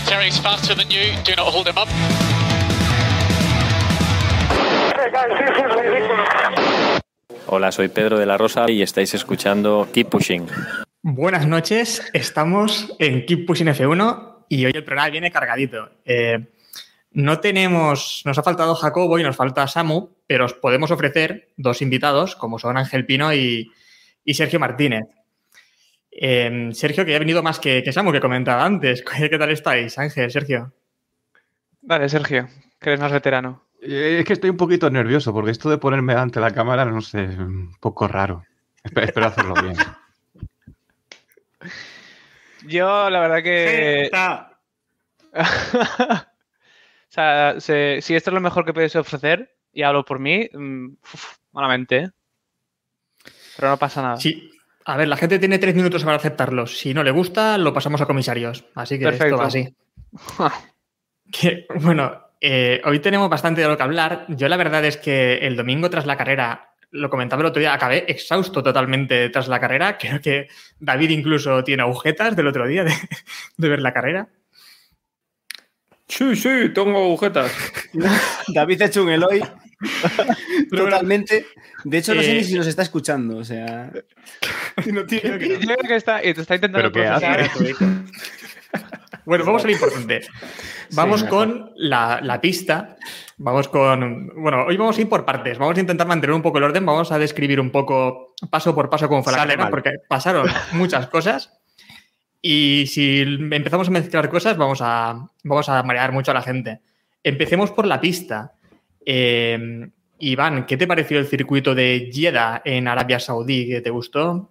Valtteri's faster than you. Do not hold him up. Hey guys, this is ridiculous. Hola, soy Pedro de la Rosa y estáis escuchando Keep Pushing. Buenas noches, estamos en Keep Pushing F1 y hoy el programa viene cargadito. Eh, no tenemos, nos ha faltado Jacobo y nos falta Samu, pero os podemos ofrecer dos invitados, como son Ángel Pino y, y Sergio Martínez. Eh, Sergio, que ya ha venido más que, que Samu, que comentaba antes. ¿Qué tal estáis, Ángel, Sergio? Dale, Sergio, que eres más veterano. Eh, Es que estoy un poquito nervioso porque esto de ponerme ante la cámara, no sé, un poco raro. Espero, espero hacerlo bien. Yo, la verdad que. o sea, se- si esto es lo mejor que podéis ofrecer, y hablo por mí, mm, uf, malamente, ¿eh? Pero no pasa nada. Sí. A ver, la gente tiene tres minutos para aceptarlo. Si no le gusta, lo pasamos a comisarios. Así que esto Perfecto. va así. Que, bueno, eh, hoy tenemos bastante de lo que hablar. Yo la verdad es que el domingo tras la carrera, lo comentaba el otro día, acabé exhausto totalmente tras la carrera. Creo que David incluso tiene agujetas del otro día de, de ver la carrera. Sí, sí, tengo agujetas. David ha hecho un Eloy totalmente. De hecho, no sé Eh, ni si nos está escuchando. O sea, no tiene- Yo creo que está, intentando. Bueno, vamos a lo importante. Vamos con la, la pista. Vamos con. Bueno, hoy vamos a ir por partes. Vamos a intentar mantener un poco el orden. Vamos a describir un poco, paso por paso, cómo fue la carrera, porque pasaron muchas cosas. Y si empezamos a mezclar cosas, vamos a, vamos a marear mucho a la gente. Empecemos por la pista. Eh, Iván, ¿qué te pareció el circuito de Jeddah en Arabia Saudí? ¿Qué te gustó?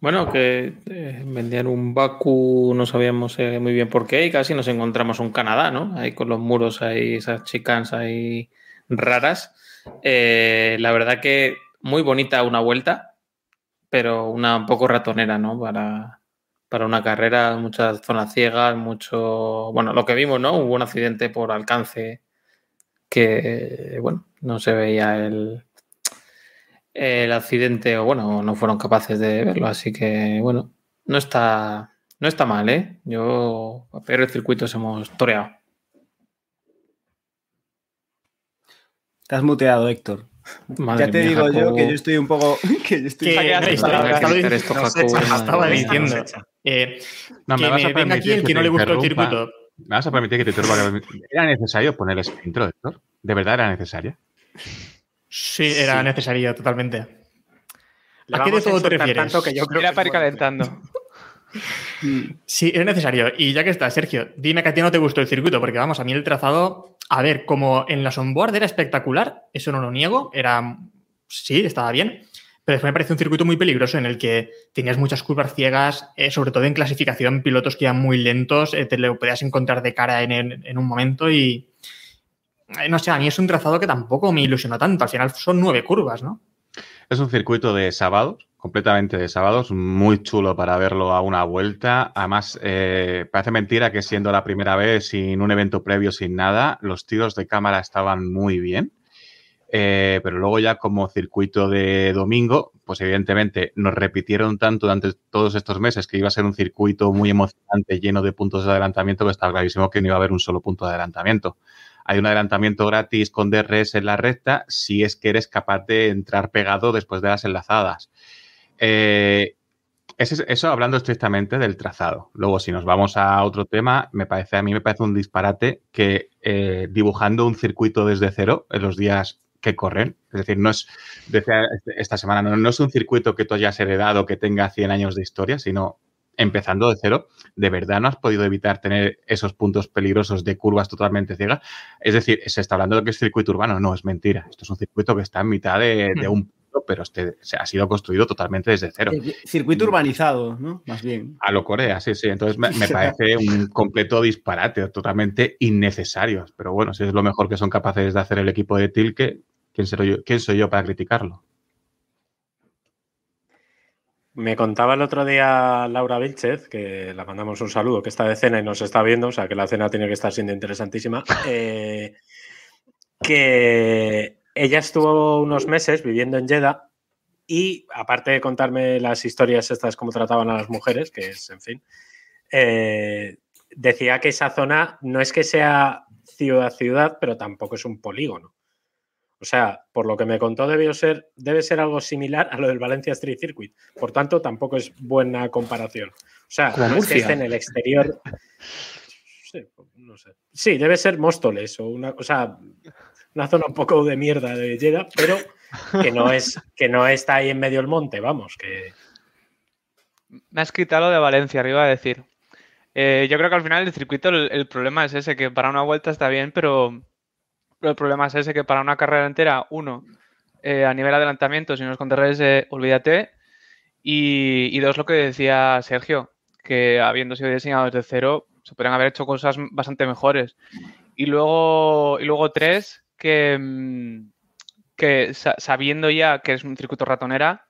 Bueno, que eh, vendían un Baku, no sabíamos eh, muy bien por qué, y casi nos encontramos un Canadá, ¿no? Ahí con los muros, ahí, esas chicans ahí raras. Eh, la verdad que muy bonita una vuelta, pero una un poco ratonera, ¿no? Para, para una carrera, muchas zonas ciegas, mucho. Bueno, lo que vimos, ¿no? Hubo un accidente por alcance que, bueno, no se veía el, el accidente, o bueno, no fueron capaces de verlo, así que bueno, no está, no está mal, ¿eh? Yo, pero el circuito hemos toreado. te has muteado, Héctor. Madre ya te mía, digo yo que yo estoy un poco. Que yo estoy estaba- diciendo- eh, No, que me vas me a venga aquí el que no le gustó el circuito. ¿Me vas a permitir que te interrumpa? ¿Era necesario poner esa intro, Héctor? ¿De verdad era necesaria? Sí, era necesario totalmente. Le ¿A qué de todo te refieres? tanto que yo creo Era que para ir calentando. Sí, era necesario. Y ya que está, Sergio, dime que a ti no te gustó el circuito, porque vamos, a mí el trazado, a ver, como en la onboard era espectacular, eso no lo niego, era, sí, estaba bien, pero después me parece un circuito muy peligroso en el que tenías muchas curvas ciegas, eh, sobre todo en clasificación, pilotos que iban muy lentos, eh, te lo podías encontrar de cara en, en- en un momento y, no sé, a mí es un trazado que tampoco me ilusionó tanto, al final son nueve curvas, ¿no? Es un circuito de sábados, completamente de sábados, muy chulo para verlo a una vuelta. Además, eh, parece mentira que siendo la primera vez, sin un evento previo, sin nada, los tiros de cámara estaban muy bien. Eh, pero luego ya como circuito de domingo, pues evidentemente nos repitieron tanto durante todos estos meses que iba a ser un circuito muy emocionante, lleno de puntos de adelantamiento, que estaba clarísimo que no iba a haber un solo punto de adelantamiento. Hay un adelantamiento gratis con DRS en la recta si es que eres capaz de entrar pegado después de las enlazadas. Eh, eso hablando estrictamente del trazado. Luego, si nos vamos a otro tema, me parece, a mí me parece un disparate que eh, dibujando un circuito desde cero en los días que corren, es decir, no es decía este- esta semana, no, no es un circuito que tú hayas heredado que tenga 100 años de historia, sino empezando de cero, ¿de verdad no has podido evitar tener esos puntos peligrosos de curvas totalmente ciegas? Es decir, se está hablando de que es circuito urbano, no, es mentira. Esto es un circuito que está en mitad de, de un circuito, pero este se ha sido construido totalmente desde cero. Eh, Circuito urbanizado, ¿no? Más bien. A lo Corea, sí, sí. Entonces me, me parece un completo disparate, totalmente innecesario. Pero bueno, si es lo mejor que son capaces de hacer el equipo de Tilke, ¿quién soy yo, quién soy yo para criticarlo? Me contaba el otro día Laura Vilchez, que la mandamos un saludo, que está de cena y nos está viendo, o sea que la cena tiene que estar siendo interesantísima, eh, que ella estuvo unos meses viviendo en Jeddah y aparte de contarme las historias estas, cómo trataban a las mujeres, que es, en fin, eh, decía que esa zona no es que sea ciudad-ciudad, pero tampoco es un polígono. O sea, por lo que me contó, debió ser, debe ser algo similar a lo del Valencia Street Circuit. Por tanto, tampoco es buena comparación. O sea, no es que esté en el exterior. Sí, no sé. Sí, debe ser Móstoles o una, o sea, una zona un poco de mierda de Jeddah, pero que no es que no está ahí en medio del monte, vamos, que Me has quitado lo de Valencia, arriba a decir. Eh, yo creo que al final el circuito, el, el problema es ese, que para una vuelta está bien, pero el problema es ese, que para una carrera entera, uno, eh, a nivel de adelantamiento, si no es con eh, olvídate. Y, dos, lo que decía Sergio, que habiendo sido diseñado desde cero, se podrían haber hecho cosas bastante mejores. Y luego, y luego tres, que, mm, que sa- sabiendo ya que es un circuito ratonera,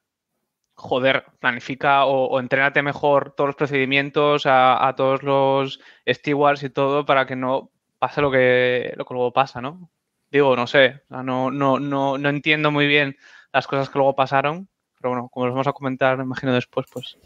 joder, planifica o, o entrénate mejor todos los procedimientos a, a todos los stewards y todo para que no pase lo que, lo que luego pasa, ¿no? Digo, no sé, no, no, no, no entiendo muy bien las cosas que luego pasaron, pero bueno, como los vamos a comentar, me imagino después, pues.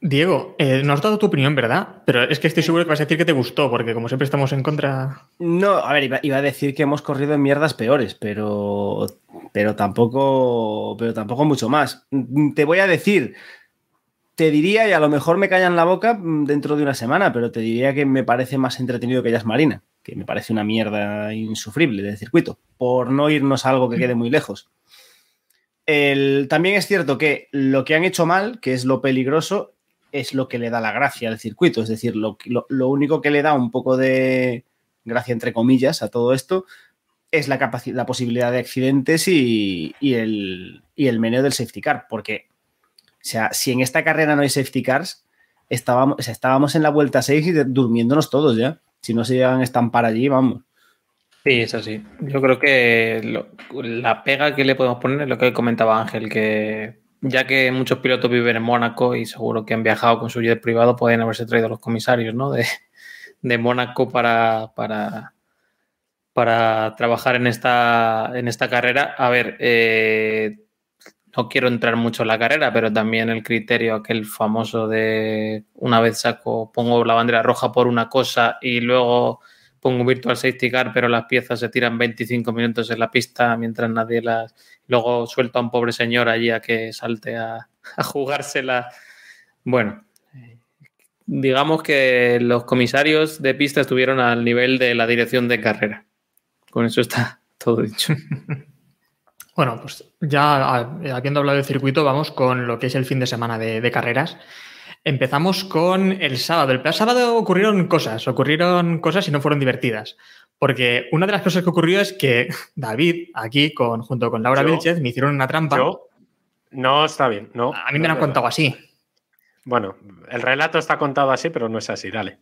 Diego, eh, no has dado tu opinión, ¿verdad? Pero es que estoy seguro que vas a decir que te gustó, porque como siempre estamos en contra. No, a ver, iba, iba a decir que hemos corrido en mierdas peores, pero, pero tampoco, pero tampoco mucho más. Te voy a decir, te diría, y a lo mejor me callan la boca mm, dentro de una semana, pero te diría que me parece más entretenido que Jazz Marina, que me parece una mierda insufrible de circuito, por no irnos a algo que quede muy lejos. El- también es cierto que lo que han hecho mal, que es lo peligroso, es lo que le da la gracia al circuito. Es decir, lo, único que le da un poco de gracia, entre comillas, a todo esto es la, la posibilidad de accidentes y, el, y meneo del safety car. Porque, o sea, si en esta carrera no hay safety cars, estábamos, estábamos en la vuelta 6 y durmiéndonos todos ya. Si no se llegan a estampar allí, vamos. Sí, es así. Yo creo que la pega que le podemos poner es lo que comentaba Ángel, que ya que muchos pilotos viven en Mónaco y seguro que han viajado con su jet privado, pueden haberse traído los comisarios ¿no? de, de Mónaco para, para, para trabajar en esta, en esta carrera. A ver, eh, no quiero entrar mucho en la carrera, pero también el criterio aquel famoso de una vez saco, pongo la bandera roja por una cosa y luego pongo un virtual safety car, pero las piezas se tiran 25 minutos en la pista mientras nadie las... Luego suelto a un pobre señor allí a que salte a, a jugársela. Bueno, digamos que los comisarios de pista estuvieron al nivel de la dirección de carrera. Con eso está todo dicho. Bueno, pues ya habiendo hablado del circuito, vamos con lo que es el fin de semana de, de carreras. Empezamos con el sábado. El sábado ocurrieron cosas, ocurrieron cosas y no fueron divertidas. Porque una de las cosas que ocurrió es que David, aquí, con, junto con Laura Yo- Vilchez, me hicieron una trampa. yo no está bien, no. A mí me han contado así. Bueno, el relato está contado así, pero no es así, dale.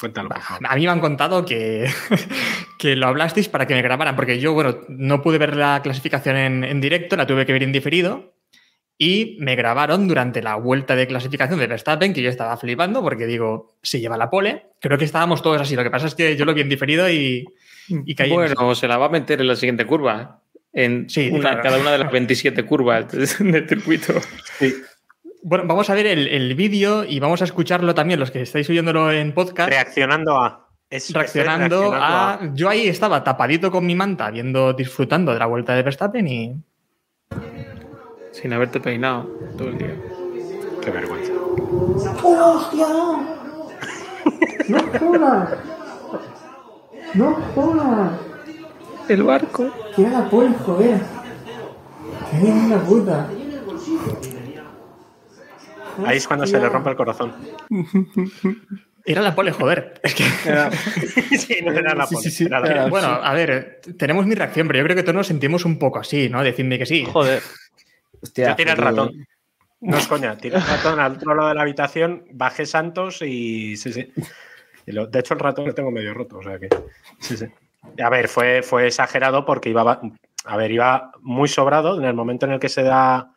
Cuéntalo, por favor. A mí me han contado que, que lo hablasteis para que me grabaran, porque yo, bueno, no pude ver la clasificación en, en directo, la tuve que ver en diferido. Y me grabaron durante la vuelta de clasificación de Verstappen, que yo estaba flipando porque digo, se lleva la pole. Creo que estábamos todos así. Lo que pasa es que yo lo vi en diferido y, y caí en. Bueno, se la va a meter en la siguiente curva. En Sí, una- claro. cada una de las 27 curvas del circuito. Bueno, vamos a ver el, el vídeo y vamos a escucharlo también, los que estáis oyéndolo en podcast. Reaccionando a. Es, reaccionando es a... Yo ahí estaba tapadito con mi manta, viendo, disfrutando de la vuelta de Verstappen y... Sin haberte peinado todo el día. Qué vergüenza. ¡Hostia! ¡No jodas! ¡No jodas! El barco. ¡Qué la pole, joder! ¡Qué la puta! Ahí es cuando se le rompe el corazón. Era la pole, joder. Es que... sí, no era la pole. sí, sí. era la pole. bueno, a ver, tenemos mi reacción, pero yo creo que todos nos sentimos un poco así, ¿no? Decidme que sí. Joder. Hostia, Yo tiré el ratón. No es coña, tiré el ratón al otro lado de la habitación, bajé Santos y sí, sí. Y lo- de hecho, el ratón lo tengo medio roto, o sea que. Sí, sí. A ver, fue, fue exagerado porque iba. ba- A ver, iba muy sobrado en el momento en el que se da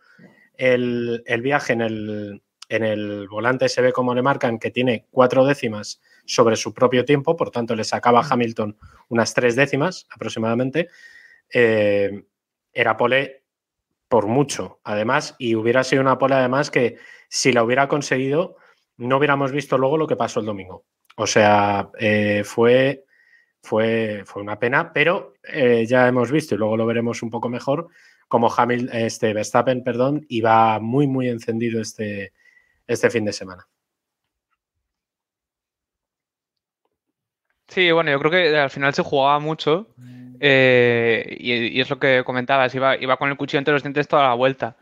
el, el viaje en el, en el volante, se ve como le marcan que tiene cuatro décimas sobre su propio tiempo, por tanto, le sacaba a Hamilton unas tres décimas aproximadamente. Eh, era pole por mucho, además, y hubiera sido una pole, además, que si la hubiera conseguido, no hubiéramos visto luego lo que pasó el domingo. O sea, eh, fue, fue, fue una pena, pero eh, ya hemos visto, y luego lo veremos un poco mejor, como Hamil, este, Verstappen, perdón, iba muy, muy encendido este, este fin de semana. Sí, bueno, yo creo que al final se jugaba mucho eh, y, y es lo que comentabas, iba, iba con el cuchillo entre los dientes toda la vuelta.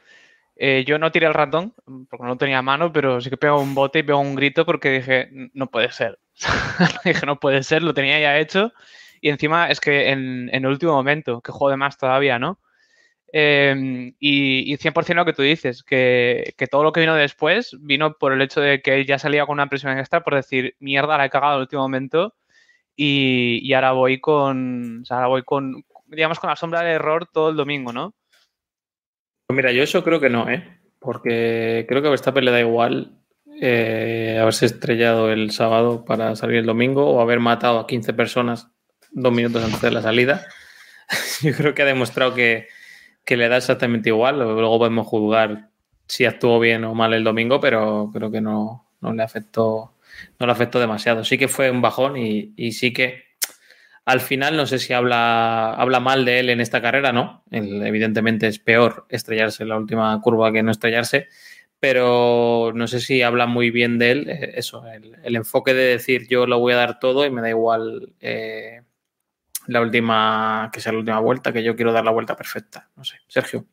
Eh, yo no tiré el ratón porque no tenía mano, pero sí que pegó un bote y pegó un grito porque dije, no puede ser. dije, no puede ser, lo tenía ya hecho y encima es que en, en el último momento, que juego de más todavía, ¿no? Eh, y, y 100% lo que tú dices, que, todo lo que vino después vino por el hecho de que ya salía con una presión extra por decir, mierda, la he cagado el último momento y, y ahora voy con, o sea, ahora voy con, digamos, con la sombra del error todo el domingo, ¿no? Pues mira, yo eso creo que no, ¿eh? Porque creo que a Verstappen le da igual eh, haberse estrellado el sábado para salir el domingo o haber matado a 15 personas dos minutos antes de la salida. yo creo que ha demostrado que, que le da exactamente igual. Luego podemos juzgar si actuó bien o mal el domingo, pero creo que no, no le afectó no le afectó demasiado. Sí que fue un bajón y, y sí que al final no sé si habla, habla mal de él en esta carrera, ¿no? Evidentemente es peor estrellarse en la última curva que no estrellarse, pero no sé si habla muy bien de él, eh, eso, el, el enfoque de decir yo lo voy a dar todo y me da igual eh, la última, que sea la última vuelta, que yo quiero dar la vuelta perfecta. No sé, Sergio.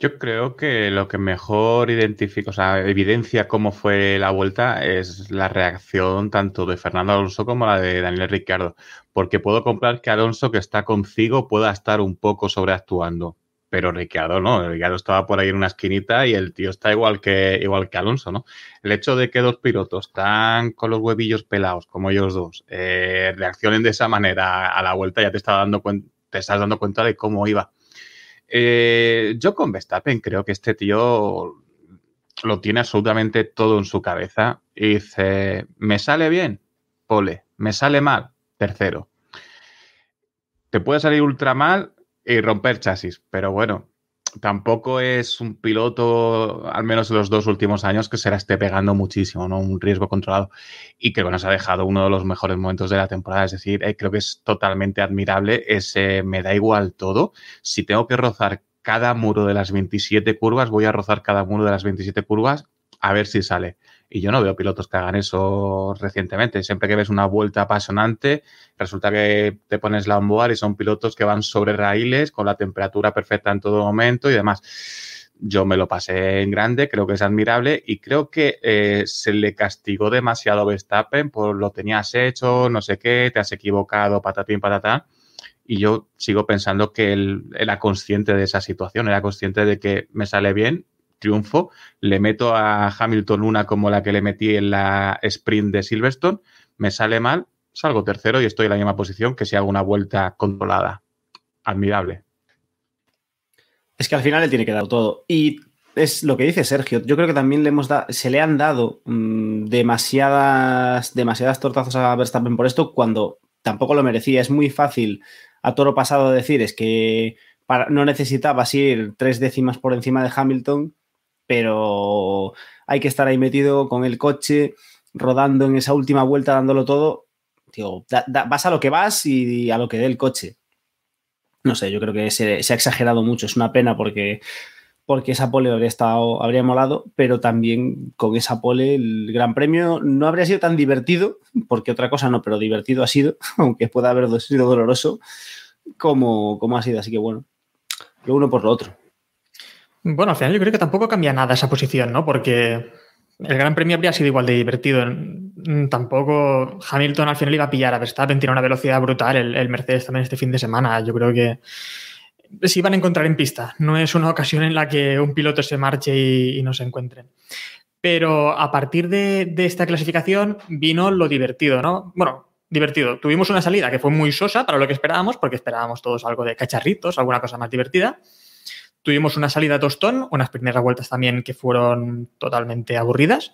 Yo creo que lo que mejor identifica, o sea, evidencia cómo fue la vuelta es la reacción tanto de Fernando Alonso como la de Daniel Ricciardo. Porque puedo comprar que Alonso, que está consigo, pueda estar un poco sobreactuando. Pero Ricciardo no, Ricciardo estaba por ahí en una esquinita y el tío está igual que, igual que Alonso, ¿no? El hecho de que dos pilotos están con los huevillos pelados, como ellos dos, eh, reaccionen de esa manera a la vuelta, ya te, está dando te estás dando cuenta de cómo iba. Eh, yo con Verstappen creo que este tío lo tiene absolutamente todo en su cabeza y dice, me sale bien, pole, me sale mal, tercero. Te puede salir ultra mal y romper chasis, pero bueno, tampoco es un piloto, al menos en los dos últimos años, que se la esté pegando muchísimo, ¿no? Un riesgo controlado. Y que nos ha dejado uno de los mejores momentos de la temporada. Es decir, eh, creo que es totalmente admirable ese me da igual todo. Si tengo que rozar cada muro de las 27 curvas, voy a rozar cada muro de las 27 curvas a ver si sale. Y yo no veo pilotos que hagan eso recientemente. Siempre que ves una vuelta apasionante, resulta que te pones la onboard y son pilotos que van sobre raíles con la temperatura perfecta en todo momento y demás. Yo me lo pasé en grande, creo que es admirable y creo que eh, se le castigó demasiado a Verstappen por lo tenías hecho, no sé qué, te has equivocado, patatín, patatán. Y yo sigo pensando que él era consciente de esa situación, era consciente de que me sale bien, triunfo, le meto a Hamilton una como la que le metí en la sprint de Silverstone, me sale mal, salgo tercero y estoy en la misma posición que si hago una vuelta controlada. Admirable. Es que al final le tiene que dar todo. Y es lo que dice Sergio. Yo creo que también le hemos se le han dado mm, demasiadas, demasiadas tortazos a Verstappen por esto cuando tampoco lo merecía. Es muy fácil a toro pasado decir es que no necesitabas ir tres décimas por encima de Hamilton, pero hay que estar ahí metido con el coche, rodando en esa última vuelta, dándolo todo. Digo, da- da- vas a lo que vas y a lo que dé el coche. No sé, yo creo que se, se ha exagerado mucho. Es una pena porque, porque esa pole habría, estado, habría molado, pero también con esa pole el Gran Premio no habría sido tan divertido, porque otra cosa no, pero divertido ha sido, aunque pueda haber sido doloroso, como, como ha sido. Así que bueno, lo uno por lo otro. Bueno, al final yo creo que tampoco cambia nada esa posición, ¿no? Porque el Gran Premio habría sido igual de divertido mm, tampoco Hamilton al final iba a pillar a Verstappen, tiene una velocidad brutal el, el Mercedes también este fin de semana. Yo creo que se iban a encontrar en pista. No es una ocasión en la que un piloto se marche y, y no se encuentren. Pero a partir de, de, esta clasificación vino lo divertido, ¿no? Bueno, divertido. Tuvimos una salida que fue muy sosa para lo que esperábamos, porque esperábamos todos algo de cacharritos, alguna cosa más divertida. Tuvimos una salida tostón, unas primeras vueltas también que fueron totalmente aburridas.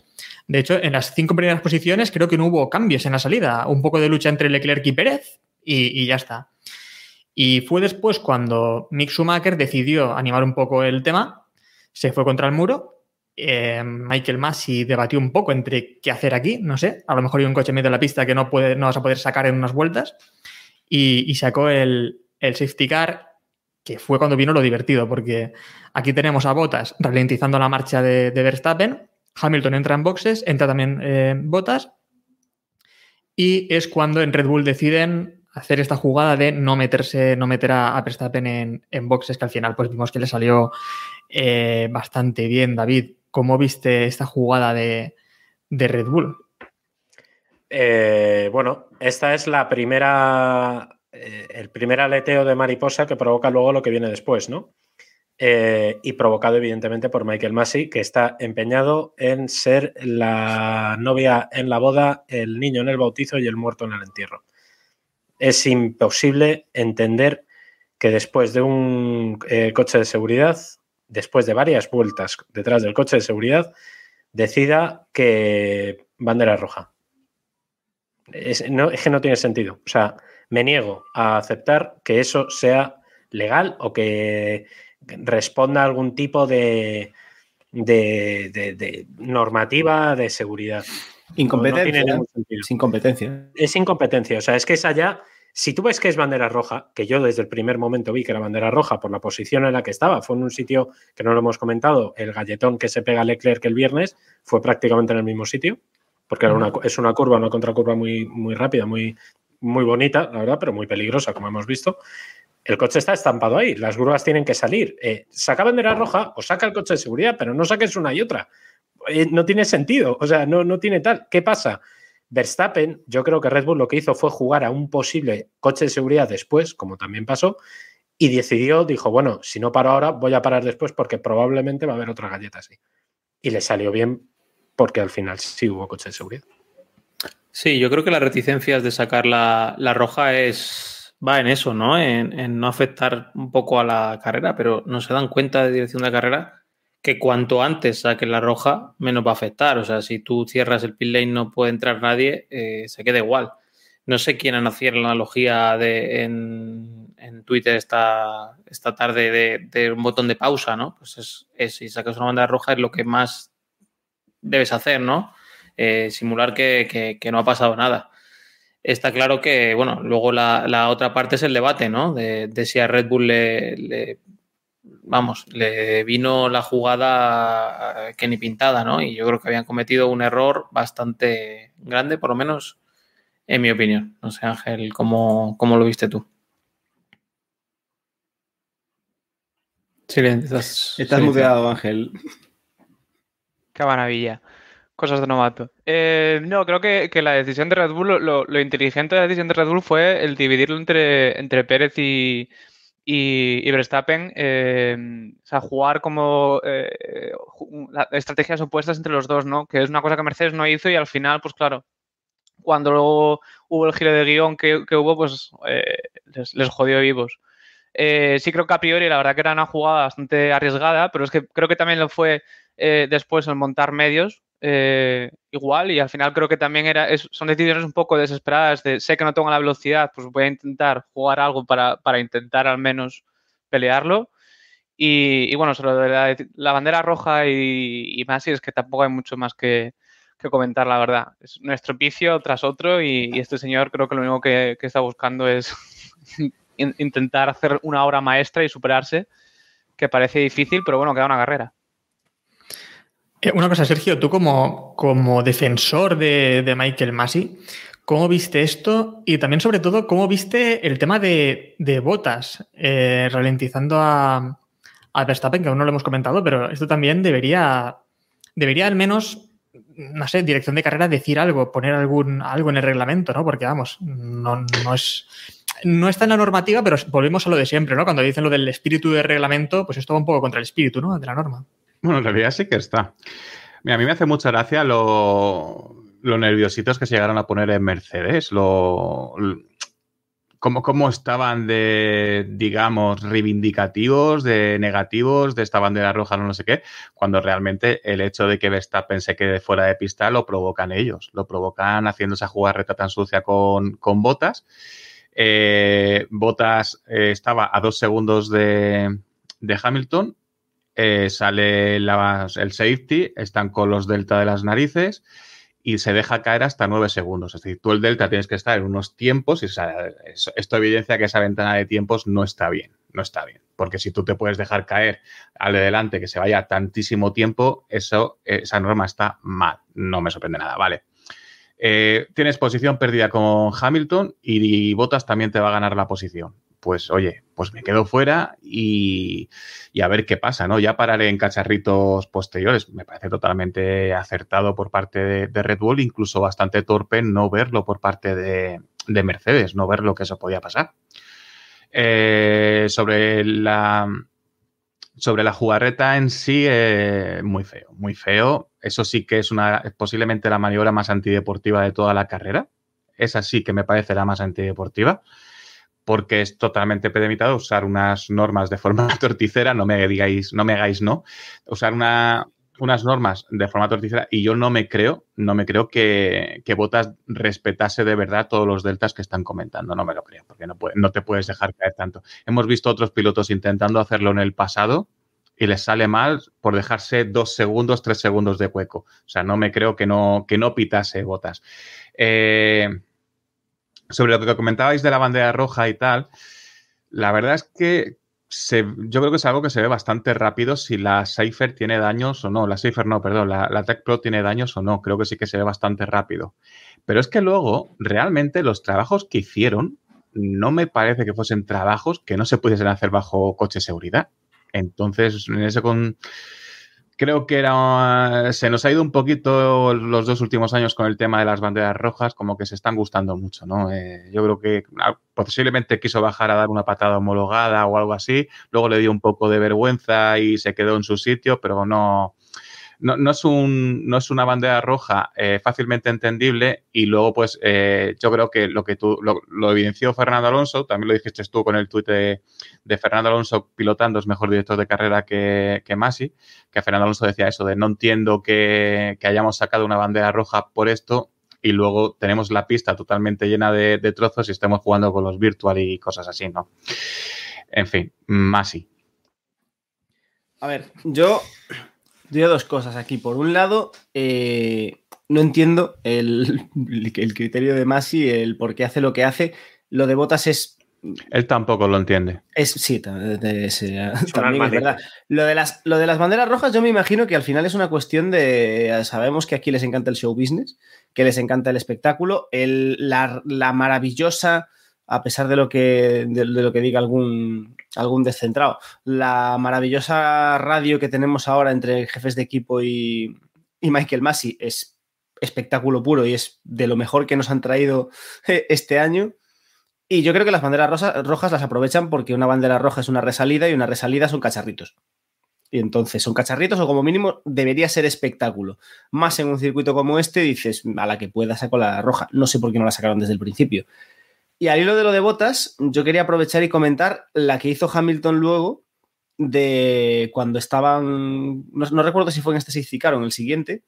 De hecho, en las cinco primeras posiciones creo que no hubo cambios en la salida. Un poco de lucha entre Leclerc y Pérez y, ya está. Y fue después cuando Mick Schumacher decidió animar un poco el tema, se fue contra el muro eh, Michael Massey debatió un poco entre qué hacer aquí, no sé, a lo mejor hay un coche en medio de la pista que no, puede, no vas a poder sacar en unas vueltas y, y sacó el, el, safety car, que fue cuando vino lo divertido, porque aquí tenemos a Botas ralentizando la marcha de, Verstappen, Hamilton entra en boxes, entra también eh, Botas y es cuando en Red Bull deciden hacer esta jugada de no meterse, no meter a, Verstappen en, en, boxes, que al final pues vimos que le salió eh, bastante bien, David. ¿Cómo viste esta jugada de, de Red Bull? Eh, bueno, esta es la primera, eh, el primer aleteo de mariposa que provoca luego lo que viene después, ¿no? Eh, y provocado evidentemente por Michael Massey, que está empeñado en ser la novia en la boda, el niño en el bautizo y el muerto en el entierro. Es imposible entender que después de un eh, coche de seguridad, después de varias vueltas detrás del coche de seguridad, decida que bandera roja. Es, no, es que no tiene sentido. O sea, me niego a aceptar que eso sea legal o que responda a algún tipo de, de, de, de normativa de seguridad. Incompetencia. No, es incompetencia. Es incompetencia. O sea, es que es allá. Si tú ves que es bandera roja, que yo desde el primer momento vi que era bandera roja por la posición en la que estaba, fue en un sitio que no lo hemos comentado, el galletón que se pega a Leclerc el viernes fue prácticamente en el mismo sitio, porque era una, es una curva, una contracurva muy, muy rápida, muy, muy bonita, la verdad, pero muy peligrosa, como hemos visto. El coche está estampado ahí, las grúas tienen que salir. Eh, saca bandera roja o saca el coche de seguridad, pero no saques una y otra. Eh, no tiene sentido, o sea, no, no tiene tal. ¿Qué pasa? Verstappen, yo creo que Red Bull lo que hizo fue jugar a un posible coche de seguridad después, como también pasó, y decidió, dijo, bueno, si no paro ahora, voy a parar después porque probablemente va a haber otra galleta así. Y le salió bien porque al final sí hubo coche de seguridad. Sí, yo creo que las reticencias de sacar la, la roja es va en eso, ¿no? En, no afectar un poco a la carrera, pero no se dan cuenta de dirección de carrera que cuanto antes saques la roja, menos va a afectar. O sea, si tú cierras el pit lane no puede entrar nadie, eh, se queda igual. No sé quién hacía la analogía de, en, en, Twitter esta, esta tarde de, un botón de pausa, ¿no? Pues es, es, si sacas una banda roja es lo que más debes hacer, ¿no? Eh, simular que, que, que, no ha pasado nada. Está claro que, bueno, luego la, la otra parte es el debate, ¿no? De, de si a Red Bull le, le vamos, le vino la jugada que ni pintada, ¿no? Y yo creo que habían cometido un error bastante grande, por lo menos en mi opinión. No sé, Ángel, ¿cómo, cómo lo viste tú? Silencio, estás, estás muteado, Ángel. Qué maravilla. Cosas de novato. Eh, no, creo que, que, la decisión de Red Bull, lo, lo, inteligente de la decisión de Red Bull fue el dividirlo entre, entre Pérez y, y, Verstappen, eh, o sea, jugar como eh, estrategias opuestas entre los dos, ¿no? Que es una cosa que Mercedes no hizo y al final, pues claro, cuando luego hubo el giro de guion que, que hubo, pues les, jodió vivos. Sí creo que a priori la verdad que era una jugada bastante arriesgada, pero es que creo que también lo fue después el montar medios, eh, igual y al final creo que también era, son decisiones un poco desesperadas de sé que no tengo la velocidad, pues voy a intentar jugar algo para, para intentar al menos pelearlo. Y, y bueno, sobre la, bandera roja y, más, y es que tampoco hay mucho más que, que, comentar, la verdad. Es un estropicio tras otro y, este señor creo que lo único que está buscando es intentar hacer una obra maestra y superarse, que parece difícil, pero bueno, queda una carrera. Eh, una cosa, Sergio, tú como, como defensor de, de, Michael Massey, ¿cómo viste esto? Y también, sobre todo, ¿cómo viste el tema de, de botas eh, ralentizando a, a, Verstappen, que aún no lo hemos comentado, pero esto también debería, debería al menos no sé, dirección de carrera decir algo, poner algún, algo en el reglamento, ¿no? Porque vamos, no, no es. No está en la normativa, pero volvemos a lo de siempre, ¿no? Cuando dicen lo del espíritu del reglamento, pues esto va un poco contra el espíritu, ¿no? De la norma. Bueno, en realidad sí que está. Mira, a mí me hace mucha gracia lo, nerviositos que se llegaron a poner en Mercedes, lo, cómo, cómo estaban de, digamos, reivindicativos, de negativos, de esta bandera roja, no, sé qué, cuando realmente el hecho de que Verstappen se quede fuera de pista lo provocan ellos, lo provocan haciendo esa jugarreta tan sucia con, con Botas. Eh, Botas eh, estaba a dos segundos de, de Hamilton, eh, sale el safety, están con los delta de las narices y se deja caer hasta nueve segundos. Es decir, tú el delta tienes que estar en unos tiempos y esto evidencia que esa ventana de tiempos no está bien, no está bien. Porque si tú te puedes dejar caer al de delante que se vaya tantísimo tiempo, eso, esa norma está mal. No me sorprende nada, ¿vale? Eh, tienes posición perdida con Hamilton y, y Bottas también te va a ganar la posición pues oye, pues me quedo fuera y, a ver qué pasa, ¿no? Ya pararé en cacharritos posteriores. Me parece totalmente acertado por parte de, Red Bull, incluso bastante torpe no verlo por parte de, Mercedes, no ver lo que eso podía pasar. Eh, sobre la sobre la jugarreta en sí, eh, muy feo, muy feo. Eso sí que es una posiblemente la maniobra más antideportiva de toda la carrera. Esa sí que me parece la más antideportiva porque es totalmente premeditado usar unas normas de forma torticera, no me digáis, no me hagáis no, usar una, unas normas de forma torticera y yo no me creo, no me creo que, que Botas respetase de verdad todos los deltas que están comentando, no me lo creo, porque no, no te puedes dejar caer tanto. Hemos visto otros pilotos intentando hacerlo en el pasado y les sale mal por dejarse dos segundos, tres segundos de hueco. O sea, no me creo que no, que no pitase Botas. Eh, sobre lo que comentabais de la bandera roja y tal, la verdad es que yo creo que es algo que se ve bastante rápido si la Cypher tiene daños o no. La Cypher no, perdón, la, la Tech Pro tiene daños o no. Creo que sí que se ve bastante rápido. Pero es que luego, realmente, los trabajos que hicieron no me parece que fuesen trabajos que no se pudiesen hacer bajo coche seguridad. Entonces, en ese con creo que era se nos ha ido un poquito los dos últimos años con el tema de las banderas rojas, como que se están gustando mucho, ¿no? Eh, yo creo que ah, posiblemente quiso bajar a dar una patada homologada o algo así, luego le dio un poco de vergüenza y se quedó en su sitio, pero no, no, no, es, un, no es una bandera roja eh, fácilmente entendible y luego pues eh, yo creo que lo que tú lo, evidenció Fernando Alonso, también lo dijiste tú con el tuit de, Fernando Alonso pilotando es mejor director de carrera que, que Masi, que Fernando Alonso decía eso de no entiendo que, hayamos sacado una bandera roja por esto y luego tenemos la pista totalmente llena de, de trozos y estamos jugando con los virtual y cosas así, ¿no? En fin, Masi. A ver, yo Digo dos cosas aquí. Por un lado, eh, no entiendo el, el, criterio de Masi, el por qué hace lo que hace. Lo de Botas es. Él tampoco lo entiende. Es, sí, también es verdad. Lo de, las, lo de las banderas rojas, yo me imagino que al final es una cuestión de. Sabemos que aquí les encanta el show business, que les encanta el espectáculo, el, la, la maravillosa a pesar de lo que, de, lo que diga algún, algún descentrado. La maravillosa radio que tenemos ahora entre jefes de equipo y, Michael Massey es espectáculo puro y es de lo mejor que nos han traído este año. Y yo creo que las banderas rojas las aprovechan porque una bandera roja es una resalida y una resalida son cacharritos. Y entonces son cacharritos o como mínimo debería ser espectáculo. Más en un circuito como este dices, a la que pueda sacar la roja. No sé por qué no la sacaron desde el principio. Y al hilo de lo de botas, yo quería aprovechar y comentar la que hizo Hamilton luego de cuando estaban, no, recuerdo si fue en este safety car o en el siguiente,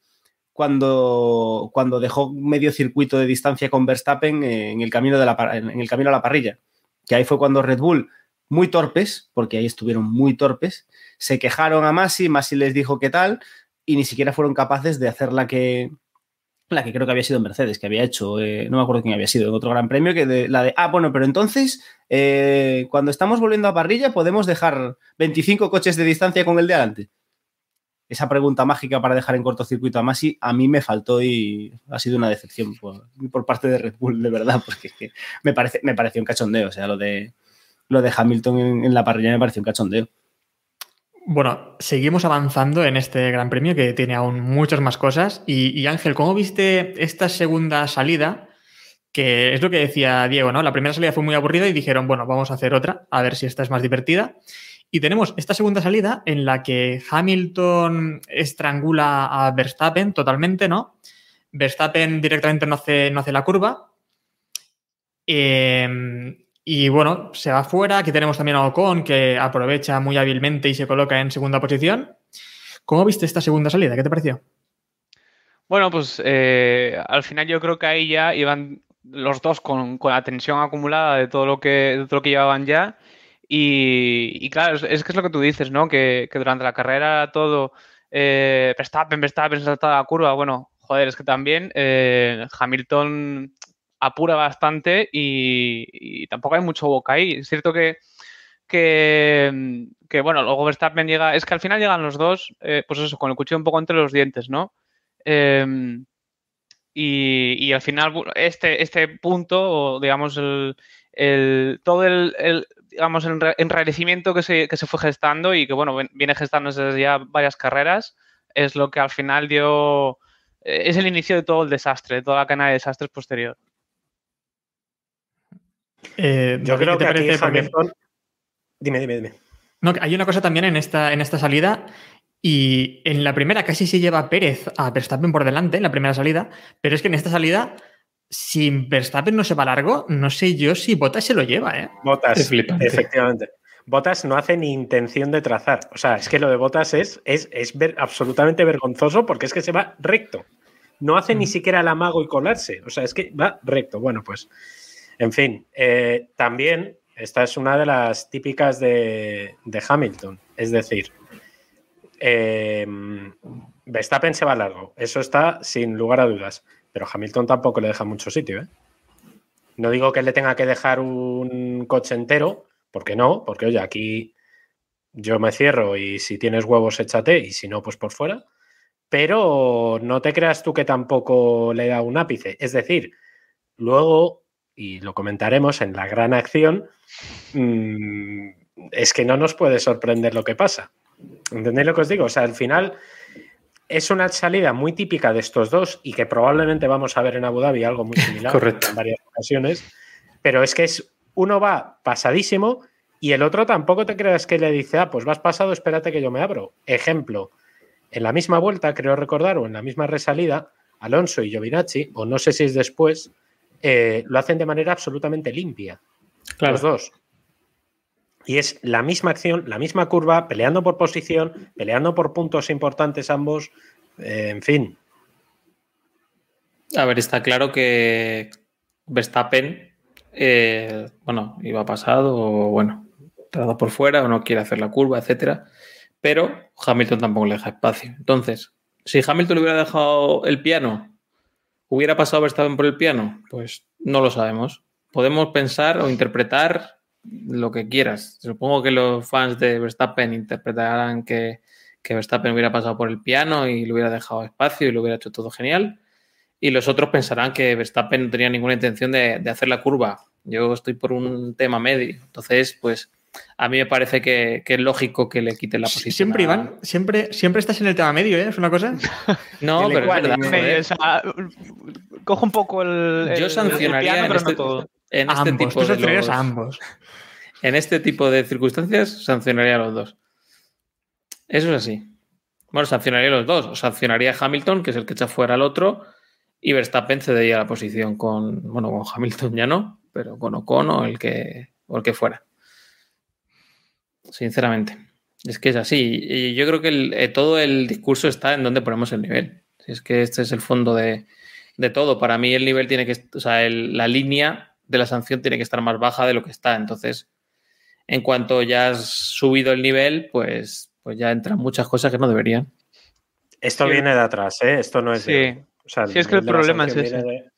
cuando, cuando dejó medio circuito de distancia con Verstappen en el, camino de la, en el camino a la parrilla. Que ahí fue cuando Red Bull, muy torpes, porque ahí estuvieron muy torpes, se quejaron a Masi, Masi les dijo qué tal, y ni siquiera fueron capaces de hacer la que, la que creo que había sido Mercedes, que había hecho, eh, no me acuerdo quién había sido, en otro gran premio, que de, la de, ah, bueno, pero entonces, eh, cuando estamos volviendo a parrilla, podemos dejar 25 coches de distancia con el de adelante. Esa pregunta mágica para dejar en cortocircuito a Masi, a mí me faltó y ha sido una decepción por, parte de Red Bull, de verdad, porque me, parece, me pareció un cachondeo, o sea, lo de, lo de Hamilton en la parrilla me pareció un cachondeo. Bueno, seguimos avanzando en este Gran Premio que tiene aún muchas más cosas. Y, Ángel, ¿cómo viste esta segunda salida? Que es lo que decía Diego, ¿no? La primera salida fue muy aburrida y dijeron, bueno, vamos a hacer otra, a ver si esta es más divertida. Y tenemos esta segunda salida en la que Hamilton estrangula a Verstappen totalmente, ¿no? Verstappen directamente no hace, no hace la curva. Eh, y bueno, se va fuera. Aquí tenemos también a Ocon, que aprovecha muy hábilmente y se coloca en segunda posición. ¿Cómo viste esta segunda salida? ¿Qué te pareció? Bueno, pues eh, al final yo creo que ahí ya iban los dos con, con, la tensión acumulada de todo lo que, todo lo que llevaban ya. Y, y claro, es, es, que es lo que tú dices, ¿no? Que, que durante la carrera todo eh, Verstappen, Verstappen, saltaba la curva. Bueno, joder, es que también eh, Hamilton apura bastante y, tampoco hay mucho boca ahí. Es cierto que, que, que, bueno, luego Verstappen llega, es que al final llegan los dos, eh, pues eso, con el cuchillo un poco entre los dientes, ¿no? Eh, y, y, al final, este, este punto, digamos, el, el todo el, digamos, el enrarecimiento que se, que se fue gestando y que, bueno, viene gestándose desde ya varias carreras, es lo que al final dio, es el inicio de todo el desastre, de toda la cadena de desastres posterior. Eh, Yo creo que aquí Hamilton... Dime, dime, dime. No, hay una cosa también en esta, en esta salida y en la primera casi se lleva Pérez a Verstappen por delante, en la primera salida, pero es que en esta salida, si Verstappen no se va largo, no sé yo si Bottas se lo lleva, ¿eh? Bottas, efectivamente. Bottas no hace ni intención de trazar. O sea, es que lo de Bottas es, es, es ver, absolutamente vergonzoso porque es que se va recto. No hace mm. ni siquiera el amago y colarse. O sea, es que va recto. Bueno, pues en fin, eh, también esta es una de las típicas de, Hamilton, es decir, eh, Verstappen se va largo, eso está sin lugar a dudas, pero Hamilton tampoco le deja mucho sitio. ¿eh? No digo que le tenga que dejar un coche entero, porque no, porque oye, aquí yo me cierro y si tienes huevos échate y si no, pues por fuera. Pero no te creas tú que tampoco le da un ápice. Es decir, luego y lo comentaremos en la gran acción, mmm, es que no nos puede sorprender lo que pasa. ¿Entendéis lo que os digo? O sea, al final es una salida muy típica de estos dos y que probablemente vamos a ver en Abu Dhabi algo muy similar Correcto. en varias ocasiones, pero es que es uno va pasadísimo y el otro tampoco te creas que le dice, ah, pues vas pasado, espérate que yo me abro. Ejemplo, en la misma vuelta, creo recordar, o en la misma resalida, Alonso y Giovinacci, o no sé si es después, eh, lo hacen de manera absolutamente limpia. Claro. Los dos. Y es la misma acción, la misma curva, peleando por posición, peleando por puntos importantes ambos. Eh, en fin. A ver, está claro que Verstappen, eh, bueno, iba pasado, o bueno, dado por fuera, o no quiere hacer la curva, etcétera. Pero Hamilton tampoco le deja espacio. Entonces, si Hamilton le hubiera dejado el piano ¿Hubiera pasado Verstappen por el piano? Pues no lo sabemos. Podemos pensar o interpretar lo que quieras. Supongo que los fans de Verstappen interpretarán que, Verstappen hubiera pasado por el piano y le hubiera dejado espacio y lo hubiera hecho todo genial. Y los otros pensarán que Verstappen no tenía ninguna intención de, de hacer la curva. Yo estoy por un tema medio. Entonces, pues a mí me parece que, que, es lógico que le quite la posición. Siempre, Iván, siempre, siempre estás en el tema medio, ¿eh? ¿Es una cosa? No, pero es verdad. Me, o sea, cojo un poco el. Yo sancionaría el, el piano, en, este, no en este ambos, tipo de. Los, a ambos. En este tipo de circunstancias, sancionaría a los dos. Eso es así. Bueno, sancionaría a los dos. O sancionaría a Hamilton, que es el que echa fuera al otro, y Verstappen cedería la posición con. Bueno, con Hamilton ya no, pero con Ocon o el que, o el que fuera sinceramente. Es que es así. Y yo creo que el, eh, todo el discurso está en donde ponemos el nivel. Si es que este es el fondo de, de todo. Para mí el nivel tiene que, o sea, el, la línea de la sanción tiene que estar más baja de lo que está. Entonces, en cuanto ya has subido el nivel, pues, pues ya entran muchas cosas que no deberían. Esto sí. viene de atrás, ¿eh? Esto no es sí. de... O sea, sí, es que el problema es ese. De...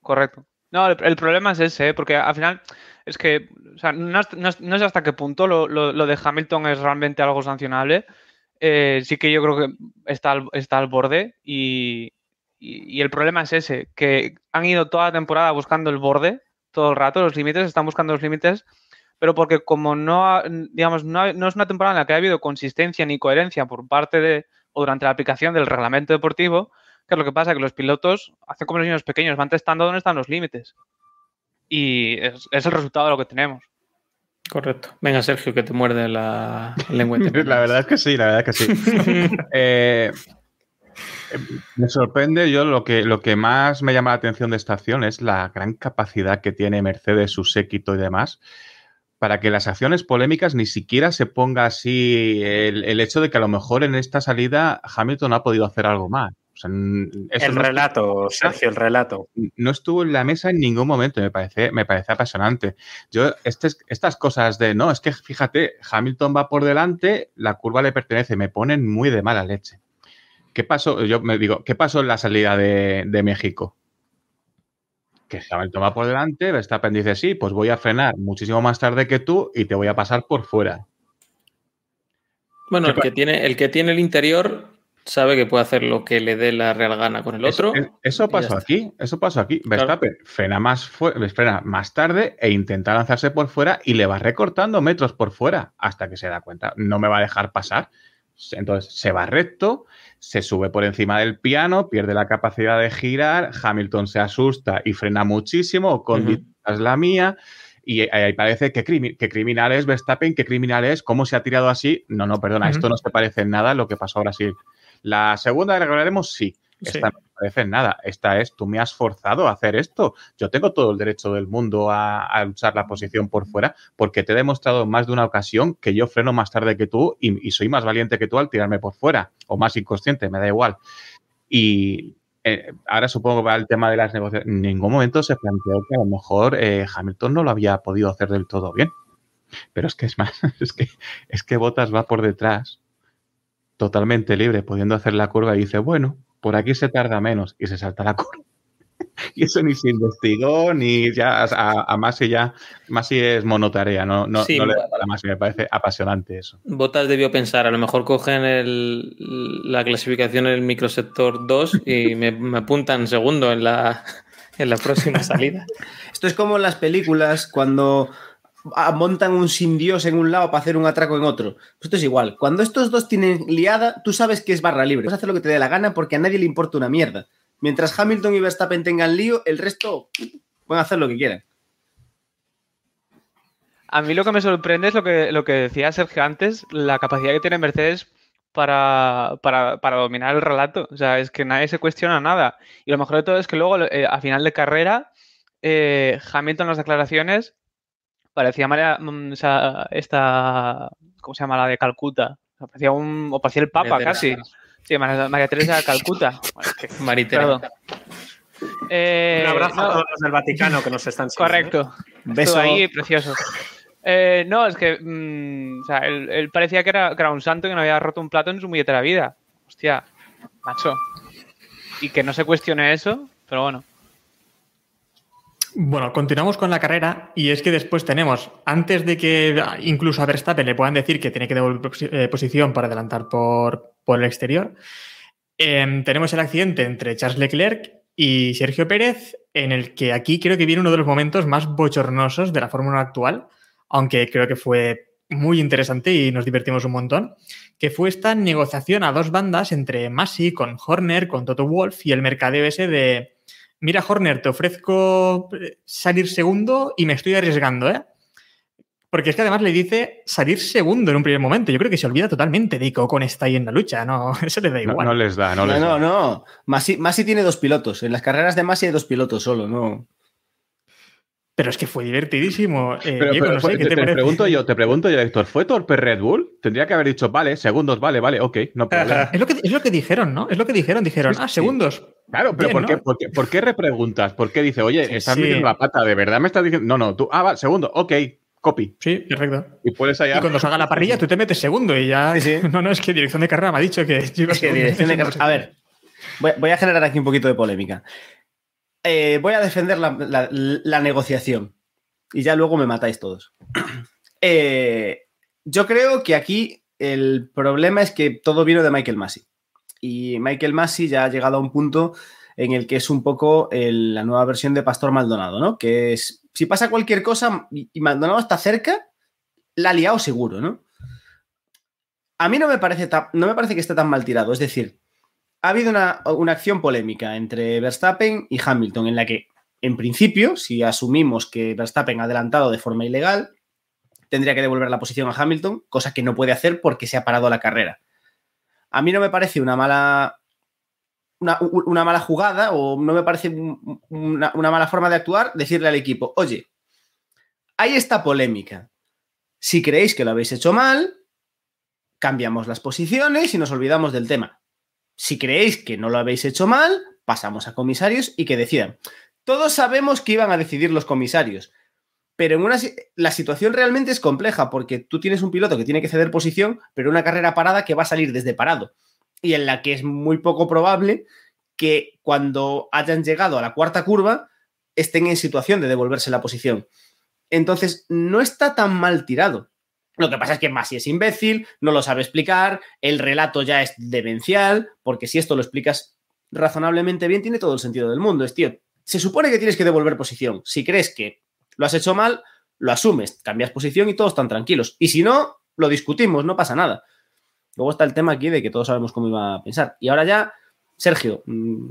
Correcto. No, el, el, problema es ese, ¿eh? porque al final es que o sea, no, no, hasta qué punto lo, lo, lo, de Hamilton es realmente algo sancionable. Eh, sí que yo creo que está al, borde y, el problema es ese, que han ido toda la temporada buscando el borde todo el rato, los límites, están buscando los límites, pero porque como no, ha- digamos, no, ha- no es una temporada en la que ha habido consistencia ni coherencia por parte de, o durante la aplicación del reglamento deportivo, que es lo que pasa, que los pilotos hacen como los niños pequeños, van testando dónde están los límites. Y es, es el resultado de lo que tenemos. Correcto. Venga, Sergio, que te muerde la lengua. La verdad es que sí, la verdad es que sí. Eh, eh, me sorprende, yo lo que, lo que más me llama la atención de esta acción es la gran capacidad que tiene Mercedes, su séquito y demás, para que las acciones polémicas ni siquiera se ponga así el, el hecho de que a lo mejor en esta salida Hamilton ha podido hacer algo más. O sea, El no- relato, Sergio, el relato. no estuvo en la mesa en ningún momento. Me parece, me parece apasionante. Yo, este- estas cosas de no, es que fíjate, Hamilton va por delante, la curva le pertenece, me ponen muy de mala leche. ¿Qué pasó? Yo me digo, ¿qué pasó en la salida de, de México? Que Hamilton va por delante, Verstappen dice, sí, pues voy a frenar muchísimo más tarde que tú y te voy a pasar por fuera. Bueno, ¿Qué el que, tiene, el que tiene el interior sabe que puede hacer lo que le dé la real gana con el otro. es- Eso, pasó aquí, eso pasó aquí. Verstappen frena más, frena más tarde e intenta lanzarse por fuera y le va recortando metros por fuera hasta que se da cuenta, no me va a dejar pasar. Entonces se va recto, se sube por encima del piano, pierde la capacidad de girar, Hamilton se asusta y frena muchísimo, con la mía. Y ahí parece que, crimi- que criminal es Verstappen, que criminal es, cómo se ha tirado así. No, no, perdona, esto no se parece en nada a lo que pasó a Brasil. La segunda que recordaremos, sí. Esta no me parece nada. Esta es, tú me has forzado a hacer esto. Yo tengo todo el derecho del mundo a, a luchar la posición por fuera porque te he demostrado más de una ocasión que yo freno más tarde que tú y, y soy más valiente que tú al tirarme por fuera o más inconsciente, me da igual. Y eh, ahora supongo que va el tema de las negociaciones. En ningún momento se planteó que a lo mejor eh, Hamilton no lo había podido hacer del todo bien. Pero es que es más, es que, es que Bottas va por detrás totalmente libre, pudiendo hacer la curva y dice, bueno, por aquí se tarda menos y se salta la curva. Y eso ni se investigó, ni ya a, a Masi ya, Masi es monotarea, no, no, Sí, no le da para más, me parece apasionante eso. Botas debió pensar, a lo mejor cogen el- la clasificación en el microsector 2 y me, me apuntan segundo en la, en la próxima salida. Esto es como en las películas cuando montan un sin Dios en un lado para hacer un atraco en otro. Pues esto es igual. Cuando estos dos tienen liada, tú sabes que es barra libre. Puedes hacer lo que te dé la gana porque a nadie le importa una mierda. Mientras Hamilton y Verstappen tengan lío, el resto pueden hacer lo que quieran. A mí lo que me sorprende es lo que, lo que decía Sergio antes, la capacidad que tiene Mercedes para, para, para dominar el relato. O sea, es que nadie se cuestiona nada. Y lo mejor de todo es que luego, eh, a final de carrera, eh, Hamilton en las declaraciones parecía María, mm, o sea, esta, ¿cómo se llama? La de Calcuta. O sea, parecía un, o parecía el Papa María casi. Teresa. Sí, María, María Teresa de Calcuta. Bueno. Eh, Un abrazo no. a todos los del Vaticano que nos están siguiendo. Correcto. Beso. Estuvo ahí, precioso. Eh, no, es que mm, o sea, él, él parecía que era, que era un santo que no había roto un plato en su billetera vida. Hostia, macho. Y que no se cuestione eso, pero bueno. Bueno, continuamos con la carrera y es que después tenemos, antes de que incluso a Verstappen le puedan decir que tiene que devolver eh, posición para adelantar por, por el exterior, em, tenemos el accidente entre Charles Leclerc y Sergio Pérez, en el que aquí creo que viene uno de los momentos más bochornosos de la Fórmula 1 actual, aunque creo que fue muy interesante y nos divertimos un montón, que fue esta negociación a dos bandas entre Masi con Horner, con Toto Wolf y el mercadeo ese de mira, Horner, te ofrezco eh, salir segundo y me estoy arriesgando, ¿eh? Porque es que además le dice salir segundo en un primer momento. Yo creo que se olvida totalmente de que Ocon está ahí en la lucha, ¿no? Eso le da No, igual. no les da, no No, les no, da. no. Masi, Masi tiene dos pilotos. En las carreras de Masi hay dos pilotos solo, ¿no? Pero es que fue divertidísimo. Eh, Pero, Diego, pero, no sé, ¿qué te, te te pregunto yo, te pregunto yo, Héctor, ¿fue torpe Red Bull? Tendría que haber dicho, vale, segundos, vale, vale, ok, no problema. Es lo, que, es lo que dijeron, ¿no? Es lo que dijeron. Dijeron, Sí, ah, sí. segundos. Claro, pero Bien, ¿por, ¿no? qué, por, qué, por qué repreguntas? ¿Por qué dice, oye, estás Sí. metiendo la pata, de verdad me estás diciendo? No, no, tú, ah, va, segundo, ok, copy. Sí, perfecto. Y puedes allá. Y cuando salga la parrilla, tú te metes segundo y ya. Sí, sí. No, no, es que dirección de carrera me ha dicho que. yo iba Es que segundo. dirección de Eso no carrera- sé. A ver, voy, voy a generar aquí un poquito de polémica. Eh, voy a defender la, negociación y ya luego me matáis todos. Eh, yo creo que aquí el problema es que todo vino de Michael Massey. Y Michael Massey ya ha llegado a un punto en el que es un poco la nueva versión de Pastor Maldonado, ¿no? Que es, si pasa cualquier cosa y y Maldonado está cerca, la ha liado seguro, ¿no? A mí no me parece, no me parece que esté tan mal tirado. Es decir, ha habido una, una acción polémica entre Verstappen y Hamilton en la que, en principio, si asumimos que Verstappen ha adelantado de forma ilegal, tendría que devolver la posición a Hamilton, cosa que no puede hacer porque se ha parado la carrera. A mí no me parece una mala, una, mala jugada o no me parece una, una, mala forma de actuar decirle al equipo, oye, hay esta polémica. Si creéis que lo habéis hecho mal, cambiamos las posiciones y nos olvidamos del tema. Si creéis que no lo habéis hecho mal, pasamos a comisarios y que decidan. Todos sabemos que iban a decidir los comisarios, pero en una, la situación realmente es compleja porque tú tienes un piloto que tiene que ceder posición, pero una carrera parada que va a salir desde parado y en la que es muy poco probable que cuando hayan llegado a la cuarta curva estén en situación de devolverse la posición. Entonces, no está tan mal tirado. Lo que pasa es que Masi es imbécil, no lo sabe explicar, el relato ya es demencial, porque si esto lo explicas razonablemente bien, tiene todo el sentido del mundo. Es, tío, se supone que tienes que devolver posición. Si crees que lo has hecho mal, lo asumes, cambias posición y todos están tranquilos. Y si no, lo discutimos, no pasa nada. Luego está el tema aquí de que todos sabemos cómo iba a pensar. Y ahora ya, Sergio, mm,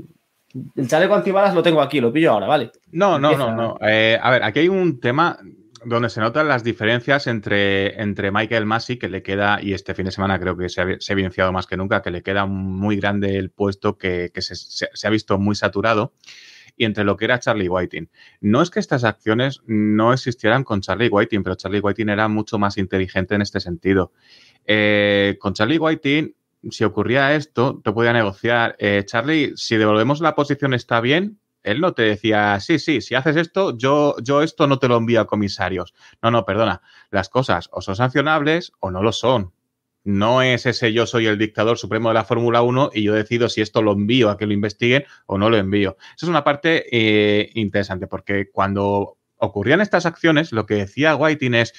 el chaleco antibalas lo tengo aquí, lo pillo ahora, ¿vale? No, no, no, no. Eh, a ver, aquí hay un tema donde se notan las diferencias entre, entre Michael Massey, que le queda, y este fin de semana creo que se ha, evidenciado más que nunca, que le queda muy grande el puesto, que, se, ha visto muy saturado, y entre lo que era Charlie Whiting. No es que estas acciones no existieran con Charlie Whiting, pero Charlie Whiting era mucho más inteligente en este sentido. Eh, con Charlie Whiting, si ocurría esto, te podía negociar. Eh, Charlie, si devolvemos la posición está bien, él no te decía, sí, sí, si haces esto, yo, yo esto no te lo envío a comisarios. No, no, perdona. Las cosas o son sancionables o no lo son. No es ese yo soy el dictador supremo de la Fórmula 1 y yo decido si esto lo envío a que lo investiguen o no lo envío. Esa es una parte eh, interesante porque cuando ocurrían estas acciones, lo que decía Whiting es,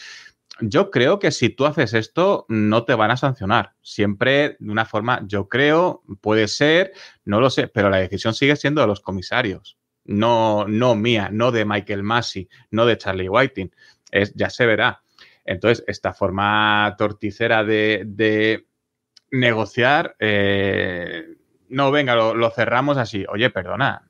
yo creo que si tú haces esto, no te van a sancionar. Siempre de una forma, yo creo, puede ser, no lo sé, pero la decisión sigue siendo de los comisarios. No, no mía, no de Michael Massey, no de Charlie Whiting. Es, ya se verá. Entonces, esta forma torticera de, negociar, eh, no, venga, lo, cerramos así. Oye, perdona,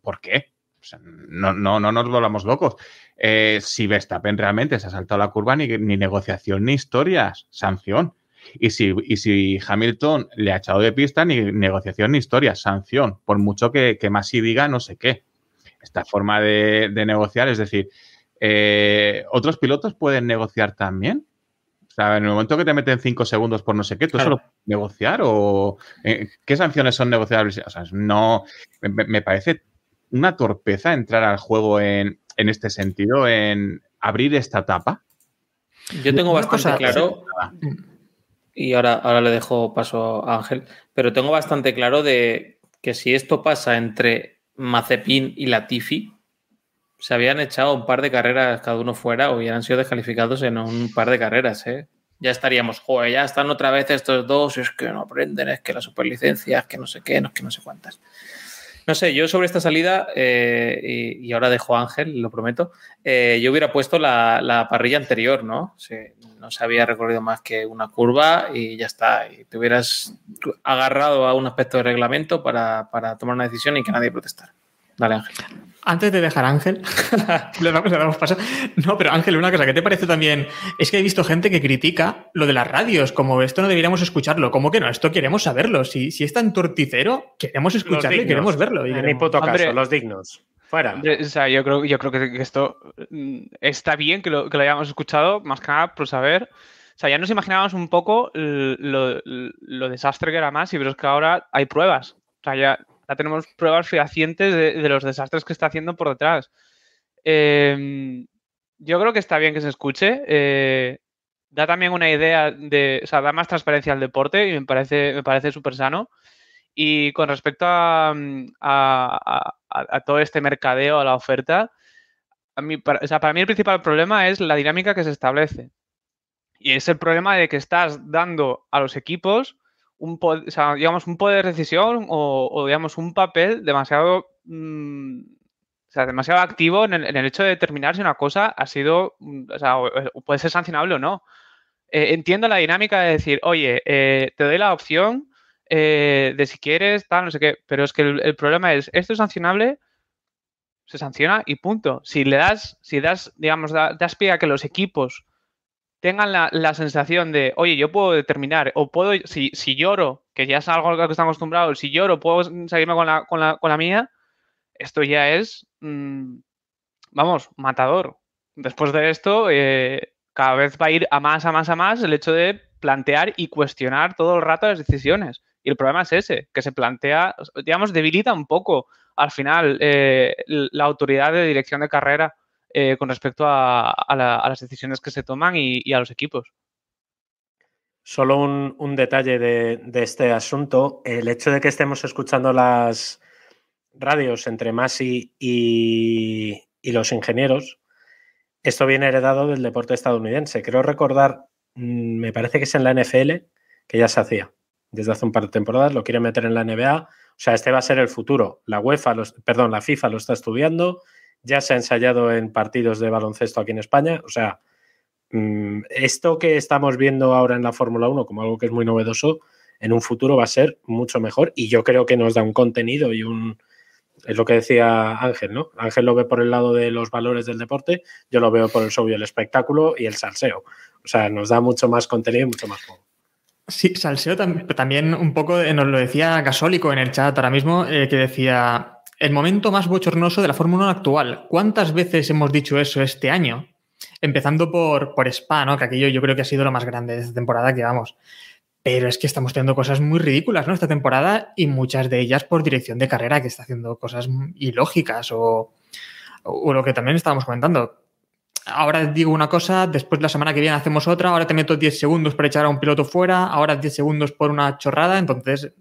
¿por qué? No, no, no nos volvamos locos. Eh, si Verstappen realmente se ha saltado la curva, ni, negociación ni historias, sanción. Y si, si, Hamilton le ha echado de pista, ni negociación ni historias, sanción, por mucho que, que Masi diga no sé qué. Esta forma de, negociar, es decir, eh, ¿otros pilotos pueden negociar también? O sea, en el momento que te meten cinco segundos por no sé qué, ¿tú solo negociar o eh, qué sanciones son negociables? O sea, no, me parece una torpeza entrar al juego en, en este sentido, en abrir esta etapa? Yo tengo bastante claro, y ahora, ahora le dejo paso a Ángel, pero tengo bastante claro de que si esto pasa entre Mazepin y Latifi, se habían echado un par de carreras cada uno fuera o hubieran sido descalificados en un par de carreras, ¿eh? Ya estaríamos, joder, ya están otra vez estos dos, es que no aprenden, es que la superlicencia, es que no sé qué, no es que no sé cuántas. No sé, yo sobre esta salida, eh, y, ahora dejo a Ángel, lo prometo, eh, yo hubiera puesto la, parrilla anterior, ¿no? no se había recorrido más que una curva y ya está. Y te hubieras agarrado a un aspecto de reglamento para, para tomar una decisión y que nadie protestara. Dale, Ángel. Antes de dejar a Ángel, le, damos, paso. No, pero Ángel, una cosa, que te parece también? Es que he visto gente que critica lo de las radios, como esto no deberíamos escucharlo. ¿Cómo que no? Esto queremos saberlo. Si, si es tan torticero, queremos escucharlo y queremos verlo. Y ni puto caso, los dignos. Fuera. O sea, yo creo, yo creo que esto mm, está bien que lo, que lo hayamos escuchado, más que nada por saber. O sea, ya nos imaginábamos un poco lo, lo desastre que era más, pero es que ahora hay pruebas. O sea, ya tenemos pruebas fehacientes de, los desastres que está haciendo por detrás. Em, yo creo que está bien que se escuche. Eh, da también una idea de, o sea, da más transparencia al deporte y me parece, me parece súper sano. Y con respecto a, todo este mercadeo, a la oferta, para mí el principal problema es la dinámica que se establece. Y es el problema de que estás dando a los equipos un, digamos, un poder de decisión o, digamos, un papel demasiado mm, demasiado activo en el, hecho de determinar si una cosa ha sido, mm, o puede ser sancionable o no. Eh, entiendo la dinámica de decir, oye, eh, te doy la opción eh, de si quieres, tal, no sé qué, pero es que el, problema es, esto es sancionable, se sanciona y punto. Si le das, si das, digamos, da- das pie a que los equipos tengan la, la sensación de, oye, yo puedo determinar, o puedo, si, si lloro, que ya es algo a lo que están acostumbrados, si lloro, puedo salirme con la, con la, con la mía, esto ya es, mm, vamos, matador. Después de esto, eh, cada vez va a ir a más, a más, a más el hecho de plantear y cuestionar todo el rato las decisiones. Y el problema es ese, que se plantea, digamos, debilita un poco al final eh, la autoridad de dirección de carrera eh, con respecto a, a la- a las decisiones que se toman y, a los equipos. Solo un, detalle de, este asunto, el hecho de que estemos escuchando las radios entre Masi y, y los ingenieros, esto viene heredado del deporte estadounidense. Creo recordar, mm, me parece que es en la NFL, que ya se hacía desde hace un par de temporadas, lo quieren meter en la NBA. O sea, este va a ser el futuro. La UEFA, los- perdón, la FIFA lo está estudiando, ya se ha ensayado en partidos de baloncesto aquí en España. O sea, mm, esto que estamos viendo ahora en la Fórmula 1 como algo que es muy novedoso, en un futuro va a ser mucho mejor y yo creo que nos da un contenido y un... Es lo que decía Ángel, ¿no? Ángel lo ve por el lado de los valores del deporte, yo lo veo por el show y el espectáculo y el salseo. O sea, nos da mucho más contenido y mucho más juego. Sí, Salseo tam- también un poco eh, nos lo decía Gasólico en el chat ahora mismo, eh, que decía, el momento más bochornoso de la Fórmula 1 actual. ¿Cuántas veces hemos dicho eso este año? Empezando por, por Spa. Que aquello yo creo que ha sido lo más grande de esta temporada que vamos. Pero es que estamos teniendo cosas muy ridículas, ¿no? Esta temporada y muchas de ellas por dirección de carrera, que está haciendo cosas ilógicas o, o lo que también estábamos comentando. Ahora digo una cosa, después la semana que viene hacemos otra, ahora te meto 10 segundos para echar a un piloto fuera, ahora 10 segundos por una chorrada, entonces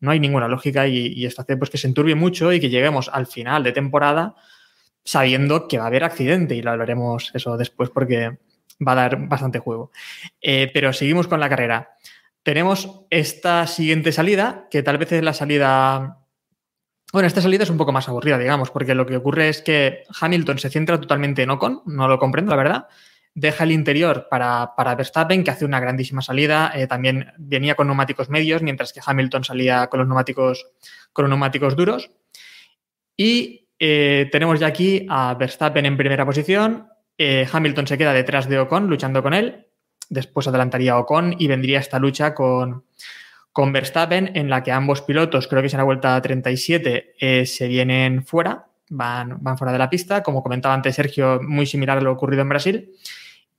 no hay ninguna lógica y, esto hace pues, que se enturbie mucho y que lleguemos al final de temporada sabiendo que va a haber accidente y lo hablaremos eso después porque va a dar bastante juego. Eh, pero seguimos con la carrera. Tenemos esta siguiente salida, que tal vez es la salida bueno, esta salida es un poco más aburrida, digamos, porque lo que ocurre es que Hamilton se centra totalmente en Ocon, no lo comprendo, la verdad. Deja el interior para, para Verstappen, que hace una grandísima salida. eh, también venía con neumáticos medios, mientras que Hamilton salía con los neumáticos, con neumáticos duros. Y eh, tenemos ya aquí a Verstappen en primera posición. eh, Hamilton se queda detrás de Ocon, luchando con él. Después adelantaría Ocon y vendría esta lucha con, con Verstappen, en la que ambos pilotos, creo que es en la vuelta 37, eh, se vienen fuera, van, van fuera de la pista, como comentaba antes Sergio, muy similar a lo ocurrido en Brasil.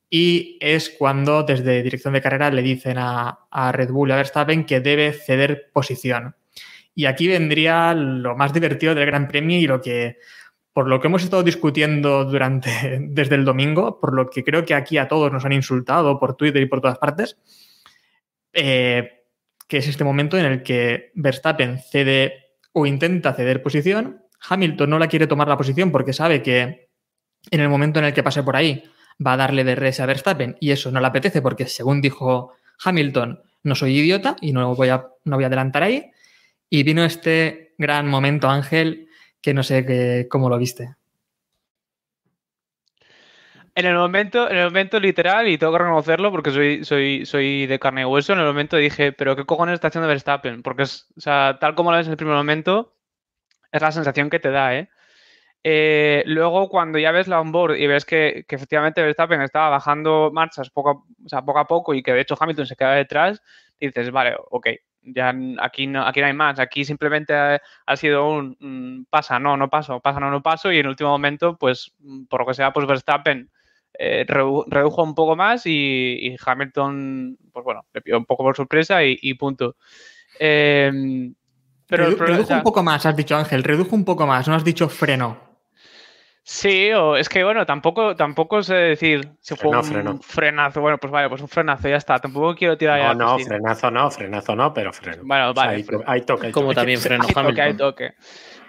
Y es cuando desde dirección de carrera le dicen a, a Red Bull a Verstappen que debe ceder posición. Y aquí vendría lo más divertido del Gran Premio y lo que, por lo que hemos estado discutiendo durante, desde el domingo, por lo que creo que aquí a todos nos han insultado por Twitter y por todas partes, eh, que es este momento en el que Verstappen cede o intenta ceder posición. Hamilton no la quiere tomar la posición porque sabe que en el momento en el que pase por ahí va a darle de res a Verstappen y eso no le apetece porque, según dijo Hamilton, no soy idiota y no voy a, no voy a adelantar ahí. Y vino este gran momento, Ángel, que no sé qué, cómo lo viste. En el momento, en el momento literal, y tengo que reconocerlo porque soy, soy, soy de carne y hueso, en el momento dije, pero ¿qué cojones está haciendo Verstappen? Porque es, o sea, tal como lo ves en el primer momento, es la sensación que te da, ¿eh? Eh, luego, cuando ya ves la onboard y ves que, que efectivamente Verstappen estaba bajando marchas poco a, o sea, poco a poco y que de hecho Hamilton se queda detrás, dices, vale, ok, ya aquí no, aquí no hay más, aquí simplemente ha, ha sido un pasa, no, no paso, pasa, no, no paso, y en el último momento, pues, mm, por lo que sea, pues Verstappen eh, redu- redujo un poco más y, y Hamilton, pues bueno, le pilló un poco por sorpresa y, y punto. Eh, pero Redu- redujo un poco más, has dicho Ángel, redujo un poco más, no has dicho freno. Sí, o es que bueno, tampoco, tampoco sé decir si fue un frenazo. Bueno, pues vale, pues un frenazo, ya está. Tampoco quiero tirar ya. No, no, piscina. frenazo no, frenazo no, pero freno. Bueno, O sea, vale. hay, to- hay toque. hay Como toque. también frenó Hay toque, hay Hamilton. toque.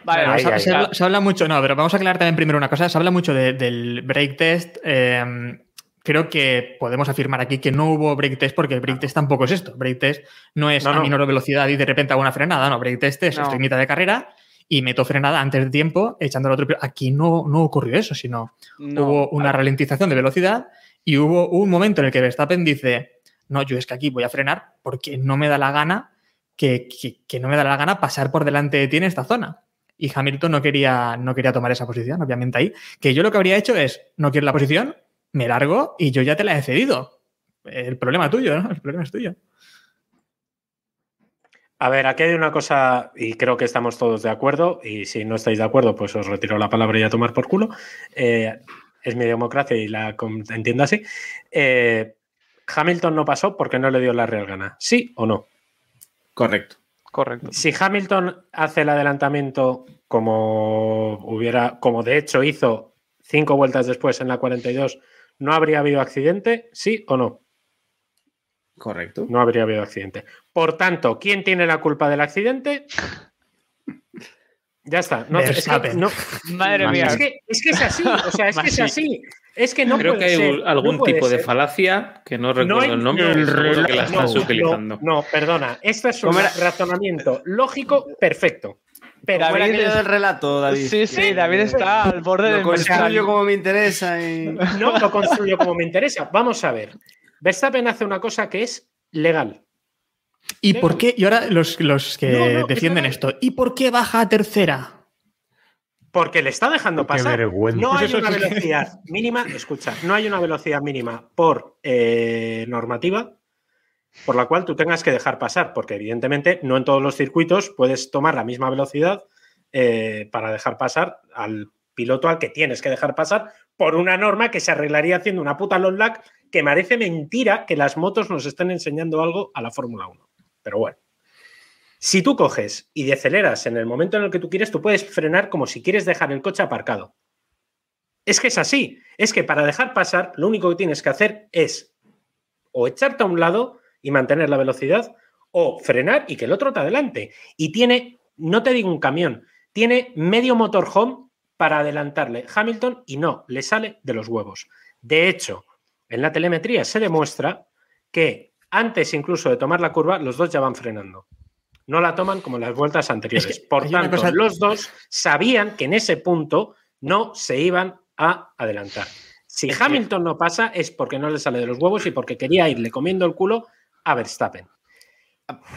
Vale, ahí, se, ahí, se ahí. habla, se habla mucho, no, pero vamos a aclarar también primero una cosa. Se habla mucho de- del break test. eh, creo que podemos afirmar aquí que no hubo break test porque el break test tampoco es esto. Break test no es No, a no. menor velocidad y de repente hago una frenada. No, break test es No. estoy en mitad de carrera y meto frenada antes de tiempo echando al otro. Aquí no, no ocurrió eso, sino No. hubo una ralentización de velocidad y hubo un momento en el que Verstappen dice, no, yo es que aquí voy a frenar porque no me da la gana que, que- que no me da la gana pasar por delante de ti en esta zona. Y Hamilton no quería, no quería tomar esa posición, obviamente ahí. Que yo lo que habría hecho es, no quiero la posición, me largo y yo ya te la he cedido. El problema tuyo, ¿no? El problema es tuyo. A ver, aquí hay una cosa, y creo que estamos todos de acuerdo, y si no estáis de acuerdo, pues os retiro la palabra y a tomar por culo. Eh, es mi democracia y la entiendo así. Eh, Hamilton no pasó porque no le dio la real gana. ¿Sí o no? Correcto. Correcto. Si Hamilton hace el adelantamiento como hubiera, como de hecho hizo cinco vueltas después en la 42, ¿no habría habido accidente? ¿Sí o no? Correcto. No habría habido accidente. Por tanto, ¿quién tiene la culpa del accidente? Ya está. No, es, que, no- Madre mía. es, que, es que es así. O sea, es que es así. Es que no Creo puede que hay ser, algún no tipo de ser. falacia que no recuerdo No hay- el nombre, que la estás no, utilizando. No, no, perdona. Esto es un razonamiento lógico perfecto. Pero ¿Cómo era David aquello es- del relato, David? Sí, sí, David está al borde Lo del construyo mercado. como me interesa y... no lo construyo como me interesa. Vamos a ver. Verstappen hace una cosa que es legal. ¿Y por qué? Y ahora los, los que No, no, defienden es esto. ¿Y por qué baja a tercera? Porque le está dejando pasar. vergüenza. No hay una velocidad mínima, escucha, no hay una velocidad mínima por eh, normativa por la cual tú tengas que dejar pasar, porque evidentemente no en todos los circuitos puedes tomar la misma velocidad eh, para dejar pasar al piloto al que tienes que dejar pasar por una norma que se arreglaría haciendo una puta long lap que parece mentira que las motos nos estén enseñando algo a la Fórmula 1. Pero bueno. Si tú coges y deceleras en el momento en el que tú quieres, tú puedes frenar como si quieres dejar el coche aparcado. Es que es así. Es que para dejar pasar, lo único que tienes que hacer es o echarte a un lado y mantener la velocidad, o frenar y que el otro te adelante. Y tiene, no te digo un camión, tiene medio motorhome para adelantarle Hamilton y no, le sale de los huevos. De hecho, en la telemetría se demuestra que antes incluso de tomar la curva, los dos ya van frenando. No la toman como en las vueltas anteriores. que Por tanto, cosa- los dos sabían que en ese punto no se iban a adelantar. Si Hamilton no pasa es porque no le sale de los huevos y porque quería irle comiendo el culo a Verstappen.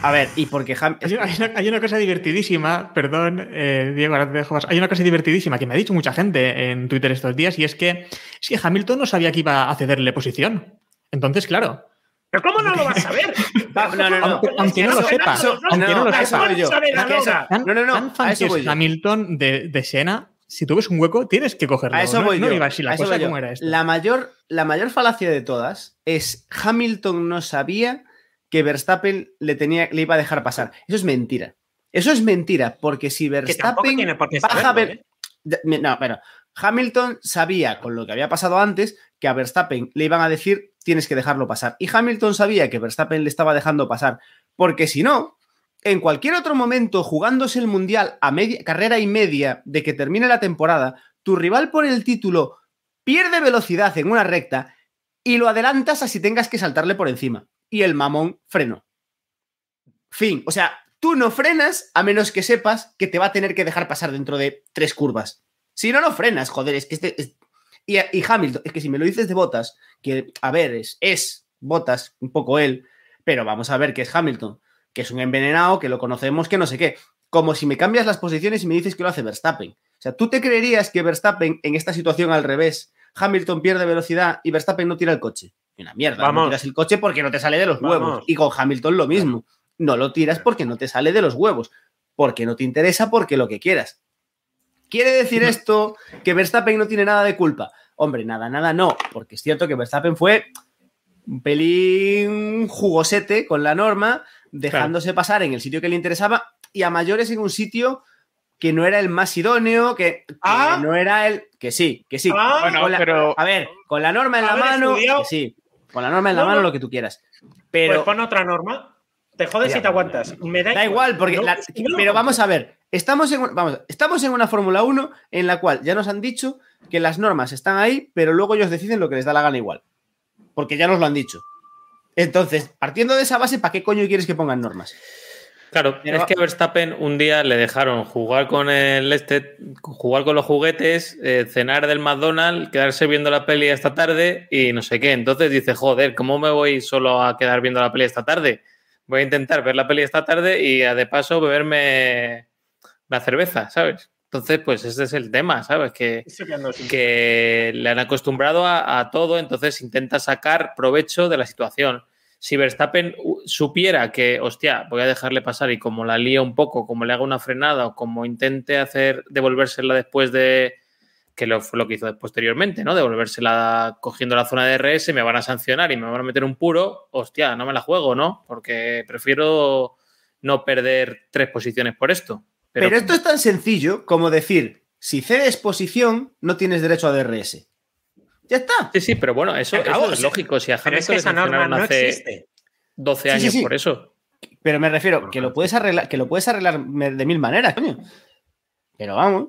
A ver, y porque Ham... Hay una, hay una- hay una cosa divertidísima, perdón, eh, Diego, ahora te dejo más. Hay una cosa divertidísima que me ha dicho mucha gente en Twitter estos días y es que, es que Hamilton no sabía que iba a cederle posición. Entonces, claro, ¿Pero cómo no lo vas a ver? Va, no, no, no. aunque, aunque no lo sepa, aunque no, lo sepa, yo. Es que No, no, no, tan fan a eso que voy es yo. Hamilton de, de Sena, si tú ves un hueco, tienes que cogerlo. A eso no, voy no yo. iba así la a cosa como era esto. La mayor, la mayor falacia de todas es Hamilton no sabía que Verstappen le, tenía, le iba a dejar pasar. Eso es mentira. Eso es mentira, porque si Verstappen tiene por qué baja saberlo. ¿eh? No, pero Hamilton sabía, con lo que había pasado antes, que a Verstappen le iban a decir tienes que dejarlo pasar. Y Hamilton sabía que Verstappen le estaba dejando pasar, porque si no, en cualquier otro momento, jugándose el Mundial a media, carrera y media de que termine la temporada, tu rival por el título pierde velocidad en una recta y lo adelantas así tengas que saltarle por encima. Y el mamón frenó. Fin. O sea, tú no frenas a menos que sepas que te va a tener que dejar pasar dentro de tres curvas. Si no, no frenas, joder, es que este... es- Y, Hamilton, es que si me lo dices de Botas, que, a ver, es, es Botas, un poco él, pero vamos a ver que es Hamilton, que es un envenenado, que lo conocemos, que no sé qué. Como si me cambias las posiciones y me dices que lo hace Verstappen. O sea, ¿tú te creerías que Verstappen en esta situación al revés, Hamilton pierde velocidad y Verstappen no tira el coche? Una mierda, Vamos. no tiras el coche porque no te sale de los Vamos. huevos. Y con Hamilton lo mismo. No lo tiras porque no te sale de los huevos. Porque no te interesa, porque lo que quieras. ¿Quiere decir esto que Verstappen no tiene nada de culpa? Hombre, nada, nada, no. Porque es cierto que Verstappen fue un pelín jugosete con la norma, dejándose pasar en el sitio que le interesaba y a mayores en un sitio que no era el más idóneo, que, que Ah. no era el. Que sí, que sí. Ah. Bueno, la- pero A ver, con la norma en la mano, estudiado. que sí. Con la norma en la No, mano, no. lo que tú quieras. Pues Pero pon otra norma. Te jodes si te aguantas. Me da, da igual, porque. No, la- pero vamos a ver. Estamos en, vamos, estamos en una Fórmula 1 en la cual ya nos han dicho que las normas están ahí, pero luego ellos deciden lo que les da la gana igual. Porque ya nos lo han dicho. Entonces, partiendo de esa base, ¿para qué coño quieres que pongan normas? Claro, Pero- es que a Verstappen un día le dejaron jugar con el este, jugar con los juguetes, eh, cenar del McDonald's, quedarse viendo la peli esta tarde y no sé qué. Entonces dice, joder, ¿cómo me voy solo a quedar viendo la peli esta tarde? Voy a intentar ver la peli esta tarde y de paso beberme la cerveza, ¿sabes? Entonces, pues ese es el tema, ¿sabes? Que, que le han acostumbrado a, a todo, entonces intenta sacar provecho de la situación. Si Verstappen supiera que, hostia, voy a dejarle pasar y como la lío un poco, como le haga una frenada o como intente hacer devolvérsela después de que lo, fue lo que hizo posteriormente, ¿no? Devolvérsela cogiendo la zona de RS, me van a sancionar y me van a meter un puro, hostia, no me la juego, ¿no? Porque prefiero no perder tres posiciones por esto. Pero, esto es tan sencillo como decir, si cedes posición, no tienes derecho a DRS. Ya está. Sí, sí, pero bueno, eso, Se acabó, eso es lógico. Si a es Hamilton que le esa norma no hace existe. 12 Sí, sí, años sí. por eso. Pero me refiero que lo puedes arreglar, que lo puedes arreglar de mil maneras, coño. Pero vamos.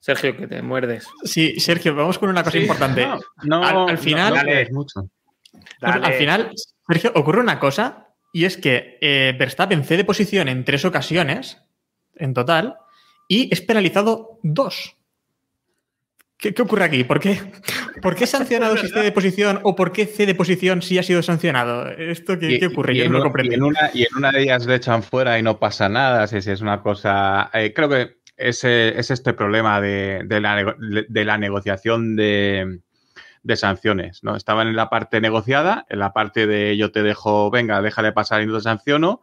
Sergio, que te muerdes. Sí, Sergio, vamos con una cosa Sí, importante. no, no, al, final, no lees mucho. Dale. al final, Sergio, ocurre una cosa y es que eh, Verstappen cede posición en tres ocasiones en total y es penalizado dos. ¿Qué, qué ocurre aquí? ¿Por qué, ¿Por qué sancionado si cede posición o por qué cede posición si ha sido sancionado? ¿Esto qué, Y- qué ocurre? y Yo en no lo comprendo. Y en, una, y en una de ellas le echan fuera y no pasa nada. Sí, sí, es una cosa. eh, creo que es, eh, es este problema de, de la, de la negociación de, de sanciones. ¿no? Estaban en la parte negociada, en la parte de yo te dejo, venga, déjale pasar y no te sanciono.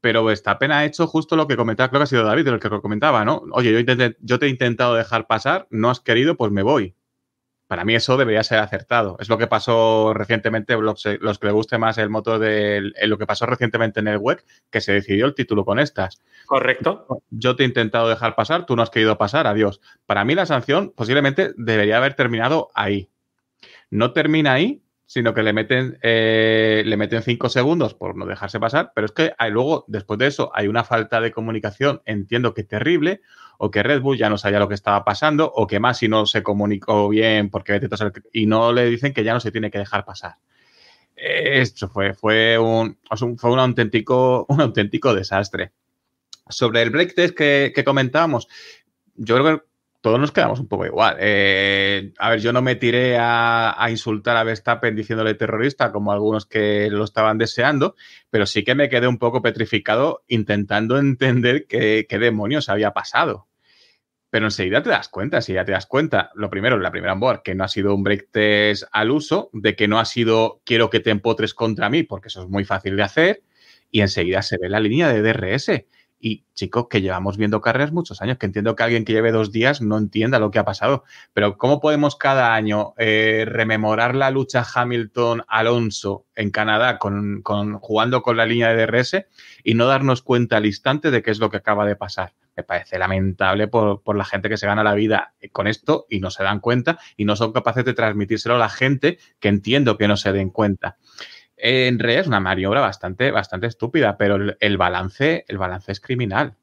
Pero Verstappen ha hecho justo lo que comentaba, creo que ha sido David el que comentaba, ¿no? Oye, yo, intenté- yo te he intentado dejar pasar, no has querido, pues me voy. Para mí eso debería ser acertado. Es lo que pasó recientemente, los, los que le guste más el motor de lo que pasó recientemente en el WEC, que se decidió el título con estas. Correcto. Yo te he intentado dejar pasar, tú no has querido pasar, adiós. Para mí la sanción posiblemente debería haber terminado ahí. No termina ahí, sino que le meten, eh, le meten cinco segundos por no dejarse pasar, pero es que hay, luego, después de eso, hay una falta de comunicación, entiendo que terrible, o que Red Bull ya no sabía lo que estaba pasando, o que Masi no se comunicó bien porque y no le dicen que ya no se tiene que dejar pasar. Eh, Esto fue, fue, un, fue un, auténtico, un auténtico desastre. Sobre el break test que, que comentábamos, yo creo que todos nos quedamos un poco igual. Eh, a ver, yo no me tiré a, insultar a Verstappen diciéndole terrorista como algunos que lo estaban deseando, pero sí que me quedé un poco petrificado intentando entender qué, demonios había pasado. Pero enseguida te das cuenta, ya te das cuenta, lo primero, la primera onboard, que no ha sido un break test al uso, de que no ha sido quiero que te empotres contra mí, porque eso es muy fácil de hacer, y enseguida se ve la línea de DRS. Y chicos, que llevamos viendo carreras muchos años, que entiendo que alguien que lleve dos días no entienda lo que ha pasado, pero ¿cómo podemos cada año eh, rememorar la lucha Hamilton-Alonso en Canadá con, con- jugando con la línea de DRS y no darnos cuenta al instante de qué es lo que acaba de pasar? Me parece lamentable por, por la gente que se gana la vida con esto y no se dan cuenta y no son capaces de transmitírselo a la gente que entiendo que no se den cuenta. En realidad es una maniobra bastante, bastante estúpida, pero el, el balance, el balance es criminal.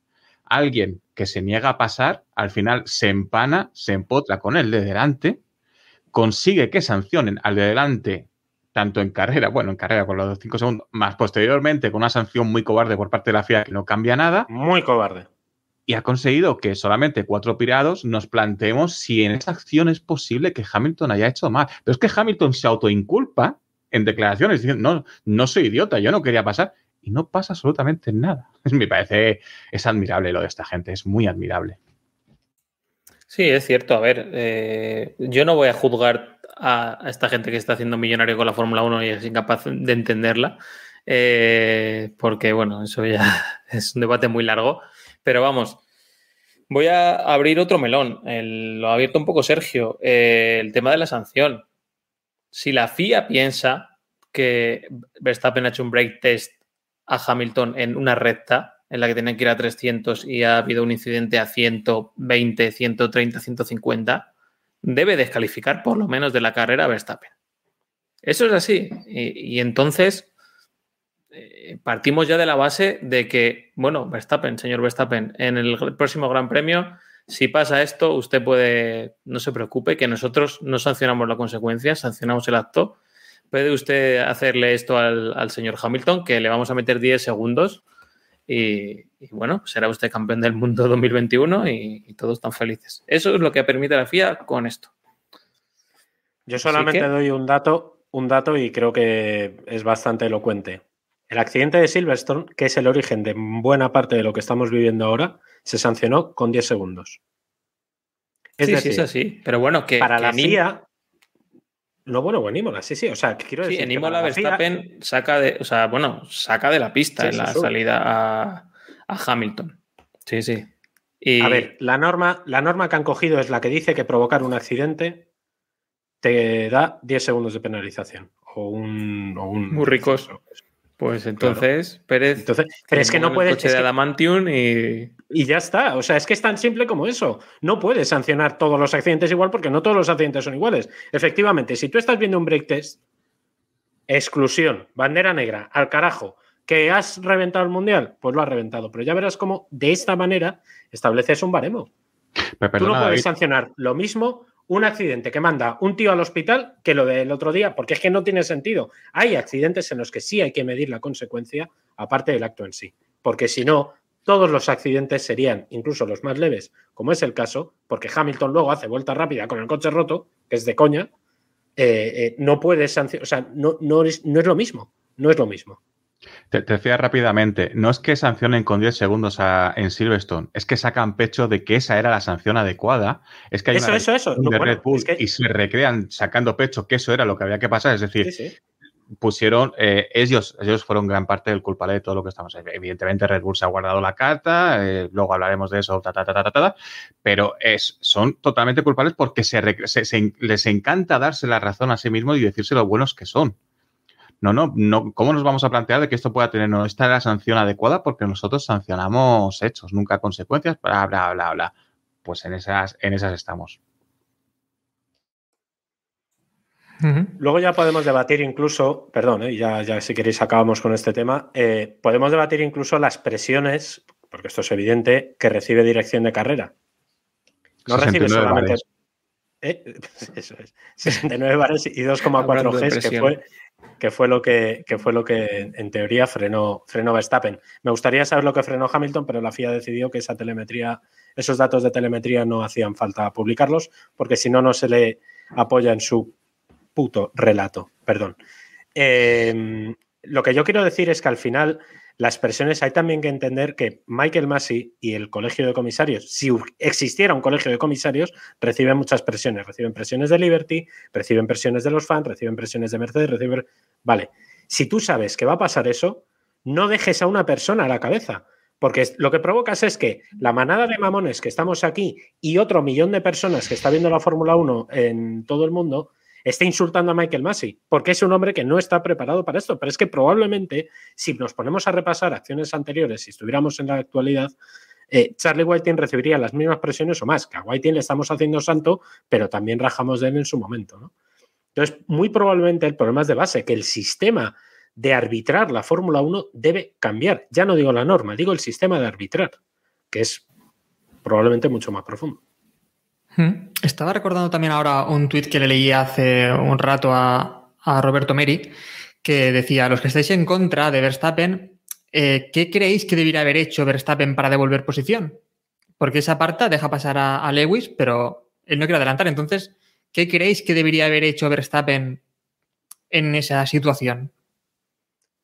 Alguien que se niega a pasar, al final se empana, se empotra con el de delante, consigue que sancionen al de delante, tanto en carrera, bueno, en carrera con los 5 segundos, más posteriormente con una sanción muy cobarde por parte de la FIA que no cambia nada. Muy cobarde. Y ha conseguido que solamente cuatro pirados nos planteemos si en esa acción es posible que Hamilton haya hecho mal. Pero es que Hamilton se autoinculpa en declaraciones diciendo, no, no soy idiota, yo no quería pasar. Y no pasa absolutamente nada. Me parece, es admirable lo de esta gente, es muy admirable. Sí, es cierto. A ver, eh, yo no voy a juzgar a, esta gente que está haciendo millonario con la Fórmula 1 y es incapaz de entenderla, eh, porque, bueno, eso ya es un debate muy largo. Pero vamos, voy a abrir otro melón. El- lo ha abierto un poco Sergio. eh, el tema de la sanción. Si la FIA piensa que Verstappen ha hecho un break test a Hamilton en una recta en la que tenían que ir a 300 y ha habido un incidente a 120, 130, 150, debe descalificar por lo menos de la carrera Verstappen. Eso es así. Y, entonces eh, partimos ya de la base de que, bueno, Verstappen, señor Verstappen, en el próximo Gran Premio, si pasa esto, usted puede, no se preocupe, que nosotros no sancionamos la consecuencia, sancionamos el acto, puede usted hacerle esto al, al señor Hamilton, que le vamos a meter 10 segundos y, y bueno, será usted campeón del mundo 2021 y, y todos están felices. Eso es lo que permite la FIA con esto. Yo solamente que- doy un dato, un dato y creo que es bastante elocuente. El accidente de Silverstone, que es el origen de buena parte de lo que estamos viviendo ahora, se sancionó con 10 segundos. Es sí, decir, sí, es así. Pero bueno, que, para que la en FIA. No, bueno, o en Imola, sí, sí. O sea, quiero Sí, decir. en que Imola FIA Verstappen saca de, o sea, bueno, saca de la pista Sí, en sí, la sí. salida a, a Hamilton. Sí, sí. Y, A ver, la norma, la norma que han cogido es la que dice que provocar un accidente te da 10 segundos de penalización. O un. o un- muy ricos. Pues entonces, Pérez. Entonces, pero es que no puedes. coche es de que- Adamantium y. Y ya está. O sea, es que es tan simple como eso. No puedes sancionar todos los accidentes igual porque no todos los accidentes son iguales. Efectivamente, si tú estás viendo un break test, exclusión, bandera negra, al carajo, que has reventado el mundial, pues lo has reventado. Pero ya verás cómo de esta manera estableces un baremo. Pero Tú no puedes David, sancionar lo mismo un accidente que manda un tío al hospital que lo del otro día, porque es que no tiene sentido. Hay accidentes en los que sí hay que medir la consecuencia, aparte del acto en sí. Porque si no, todos los accidentes serían, incluso los más leves, como es el caso, porque Hamilton luego hace vuelta rápida con el coche roto, que es de coña, eh, eh, no puedes sancionar, o sea, no, no, es, no es lo mismo, no es lo mismo. Te, te decía rápidamente, no es que sancionen con 10 segundos a- en Silverstone, es que sacan pecho de que esa era la sanción adecuada. Es que hay Eso, una eso, eso. No, bueno, Red Bull es que- y se recrean sacando pecho que eso era lo que había que pasar. Es decir, Sí, sí. pusieron, eh, ellos, ellos fueron gran parte del culpable de todo lo que estamos. Evidentemente, Red Bull se ha guardado la carta, eh, luego hablaremos de eso, ta, ta, ta, ta, ta, ta, pero es, son totalmente culpables porque se, rec- se- se- les encanta darse la razón a sí mismos y decirse lo buenos que son. No, no, no, ¿cómo nos vamos a plantear de que esto pueda tener, no, esta es la sanción adecuada? Porque nosotros sancionamos hechos, nunca consecuencias, bla, bla, bla, bla. Pues en esas, en esas estamos. Luego ya podemos debatir incluso, perdón, eh, ya, ya si queréis acabamos con este tema, eh, podemos debatir incluso las presiones, porque esto es evidente, que recibe dirección de carrera. No recibe 69 solamente... bares. ¿Eh? Eso es, 69 bares y 2,4 Hablando de Gs, que fue, que fue lo que, que fue lo que en teoría frenó, frenó Verstappen. Me gustaría saber lo que frenó Hamilton, pero la FIA decidió que esa telemetría, esos datos de telemetría no hacían falta publicarlos, porque si no, no se le apoya en su puto relato. Perdón. Eh, lo que yo quiero decir es que al final las presiones hay también que entender que Michael Massey y el colegio de comisarios, si existiera un colegio de comisarios, reciben muchas presiones. Reciben presiones de Liberty, reciben presiones de los fans, reciben presiones de Mercedes, reciben... Vale, si tú sabes que va a pasar eso, no dejes a una persona a la cabeza. Porque lo que provocas es que la manada de mamones que estamos aquí y otro millón de personas que está viendo la Fórmula 1 en todo el mundo esté insultando a Michael Massey, porque es un hombre que no está preparado para esto. Pero es que probablemente, si nos ponemos a repasar acciones anteriores, si estuviéramos en la actualidad, eh, Charlie Whiting recibiría las mismas presiones o más. Que a Whiting le estamos haciendo santo, pero también rajamos de él en su momento. ¿no? Entonces, muy probablemente el problema es de base, que el sistema de arbitrar la Fórmula 1 debe cambiar. Ya no digo la norma, digo el sistema de arbitrar, que es probablemente mucho más profundo. Hmm. Estaba recordando también ahora un tuit que le leí hace un rato a, a Roberto Meri, que decía, los que estáis en contra de Verstappen, eh, ¿qué creéis que debería haber hecho Verstappen para devolver posición? Porque esa aparta deja pasar a, a Lewis, pero él no quiere adelantar. Entonces, ¿qué creéis que debería haber hecho Verstappen en esa situación?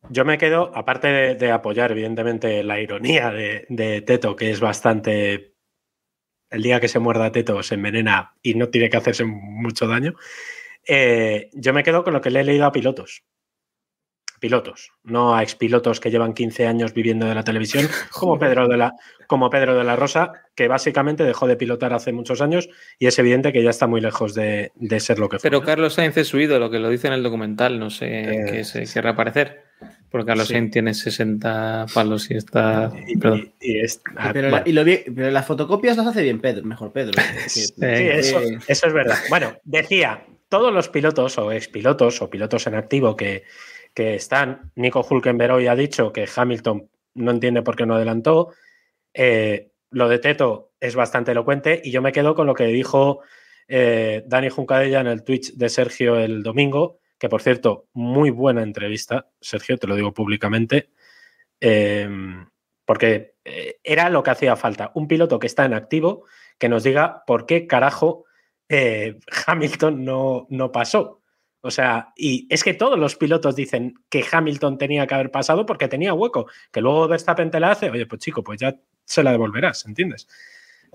Yo me quedo, aparte de, de apoyar, evidentemente, la ironía de, de Teto, que es bastante. El día que se muerda Teto se envenena y no tiene que hacerse mucho daño. eh, yo me quedo con lo que le he leído a pilotos. Pilotos, no a expilotos que llevan 15 años viviendo de la televisión, como Pedro de la, como Pedro de la Rosa, que básicamente dejó de pilotar hace muchos años y es evidente que ya está muy lejos de, de ser lo que fue. Pero Carlos Sainz es su ídolo, que lo dice en el documental, no sé Eh, qué se querrá. Porque Carlos sí. Sainz tiene 60 palos y está. Perdón. Y, y es- ah, Pero, bueno. la- y lo bien- pero las fotocopias las hace bien Pedro, mejor Pedro. Que- Sí, que- eso, eso es verdad. Bueno, decía, todos los pilotos o expilotos o pilotos en activo que, que están, Nico Hulkenberg hoy ha dicho que Hamilton no entiende por qué no adelantó. Eh, lo de Teto es bastante elocuente y yo me quedo con lo que dijo eh, Dani Juncadella en el Twitch de Sergio el domingo, que por cierto, muy buena entrevista, Sergio, te lo digo públicamente, eh, porque eh, era lo que hacía falta, un piloto que está en activo, que nos diga por qué carajo eh, Hamilton no, no pasó. O sea, y es que todos los pilotos dicen que Hamilton tenía que haber pasado porque tenía hueco, que luego Verstappen te la hace, oye, pues chico, pues ya se la devolverás, ¿entiendes?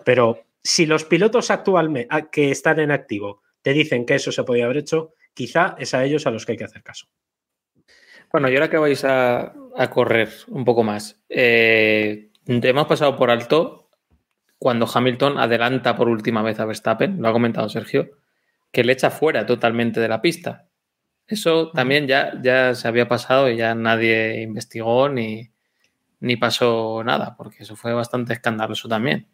Pero si los pilotos actualmente que están en activo te dicen que eso se podía haber hecho, quizá es a ellos a los que hay que hacer caso. Bueno, y ahora que vais a, a correr un poco más, eh, hemos pasado por alto cuando Hamilton adelanta por última vez a Verstappen, lo ha comentado Sergio, que le echa fuera totalmente de la pista. Eso también ya, ya se había pasado y ya nadie investigó ni, ni pasó nada, porque eso fue bastante escandaloso también.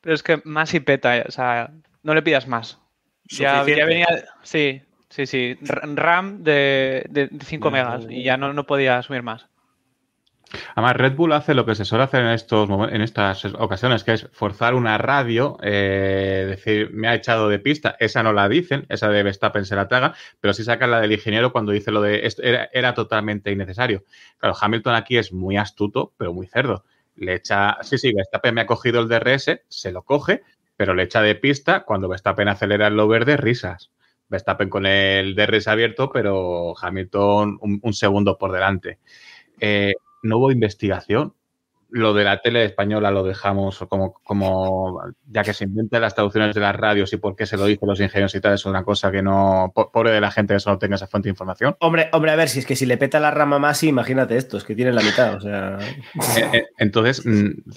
Pero es que más y peta, o sea, no le pidas más. Ya, ya, venía, sí, sí, sí, RAM de, de 5 megas y ya no, no podía asumir más. Además, Red Bull hace lo que se suele hacer en, estos, en estas ocasiones, que es forzar una radio, eh, decir, me ha echado de pista. Esa no la dicen, esa de Verstappen se la traga, pero sí sacan la del ingeniero cuando dice lo de esto era, era, totalmente innecesario. Claro, Hamilton aquí es muy astuto, pero muy cerdo. Le echa, sí, sí, Verstappen me ha cogido el DRS, se lo coge, pero le echa de pista cuando Verstappen acelera el lo verde, risas. Verstappen con el DRS abierto, pero Hamilton un, un segundo por delante. Eh, no hubo investigación. Lo de la tele española lo dejamos como, como ya que se inventan las traducciones de las radios y por qué se lo dicen los ingenieros y tal, es una cosa que no. Pobre de la gente que solo tenga esa fuente de información. Hombre, hombre, a ver, si es que si le peta la rama más, imagínate esto, es que tiene la mitad, o sea. Entonces,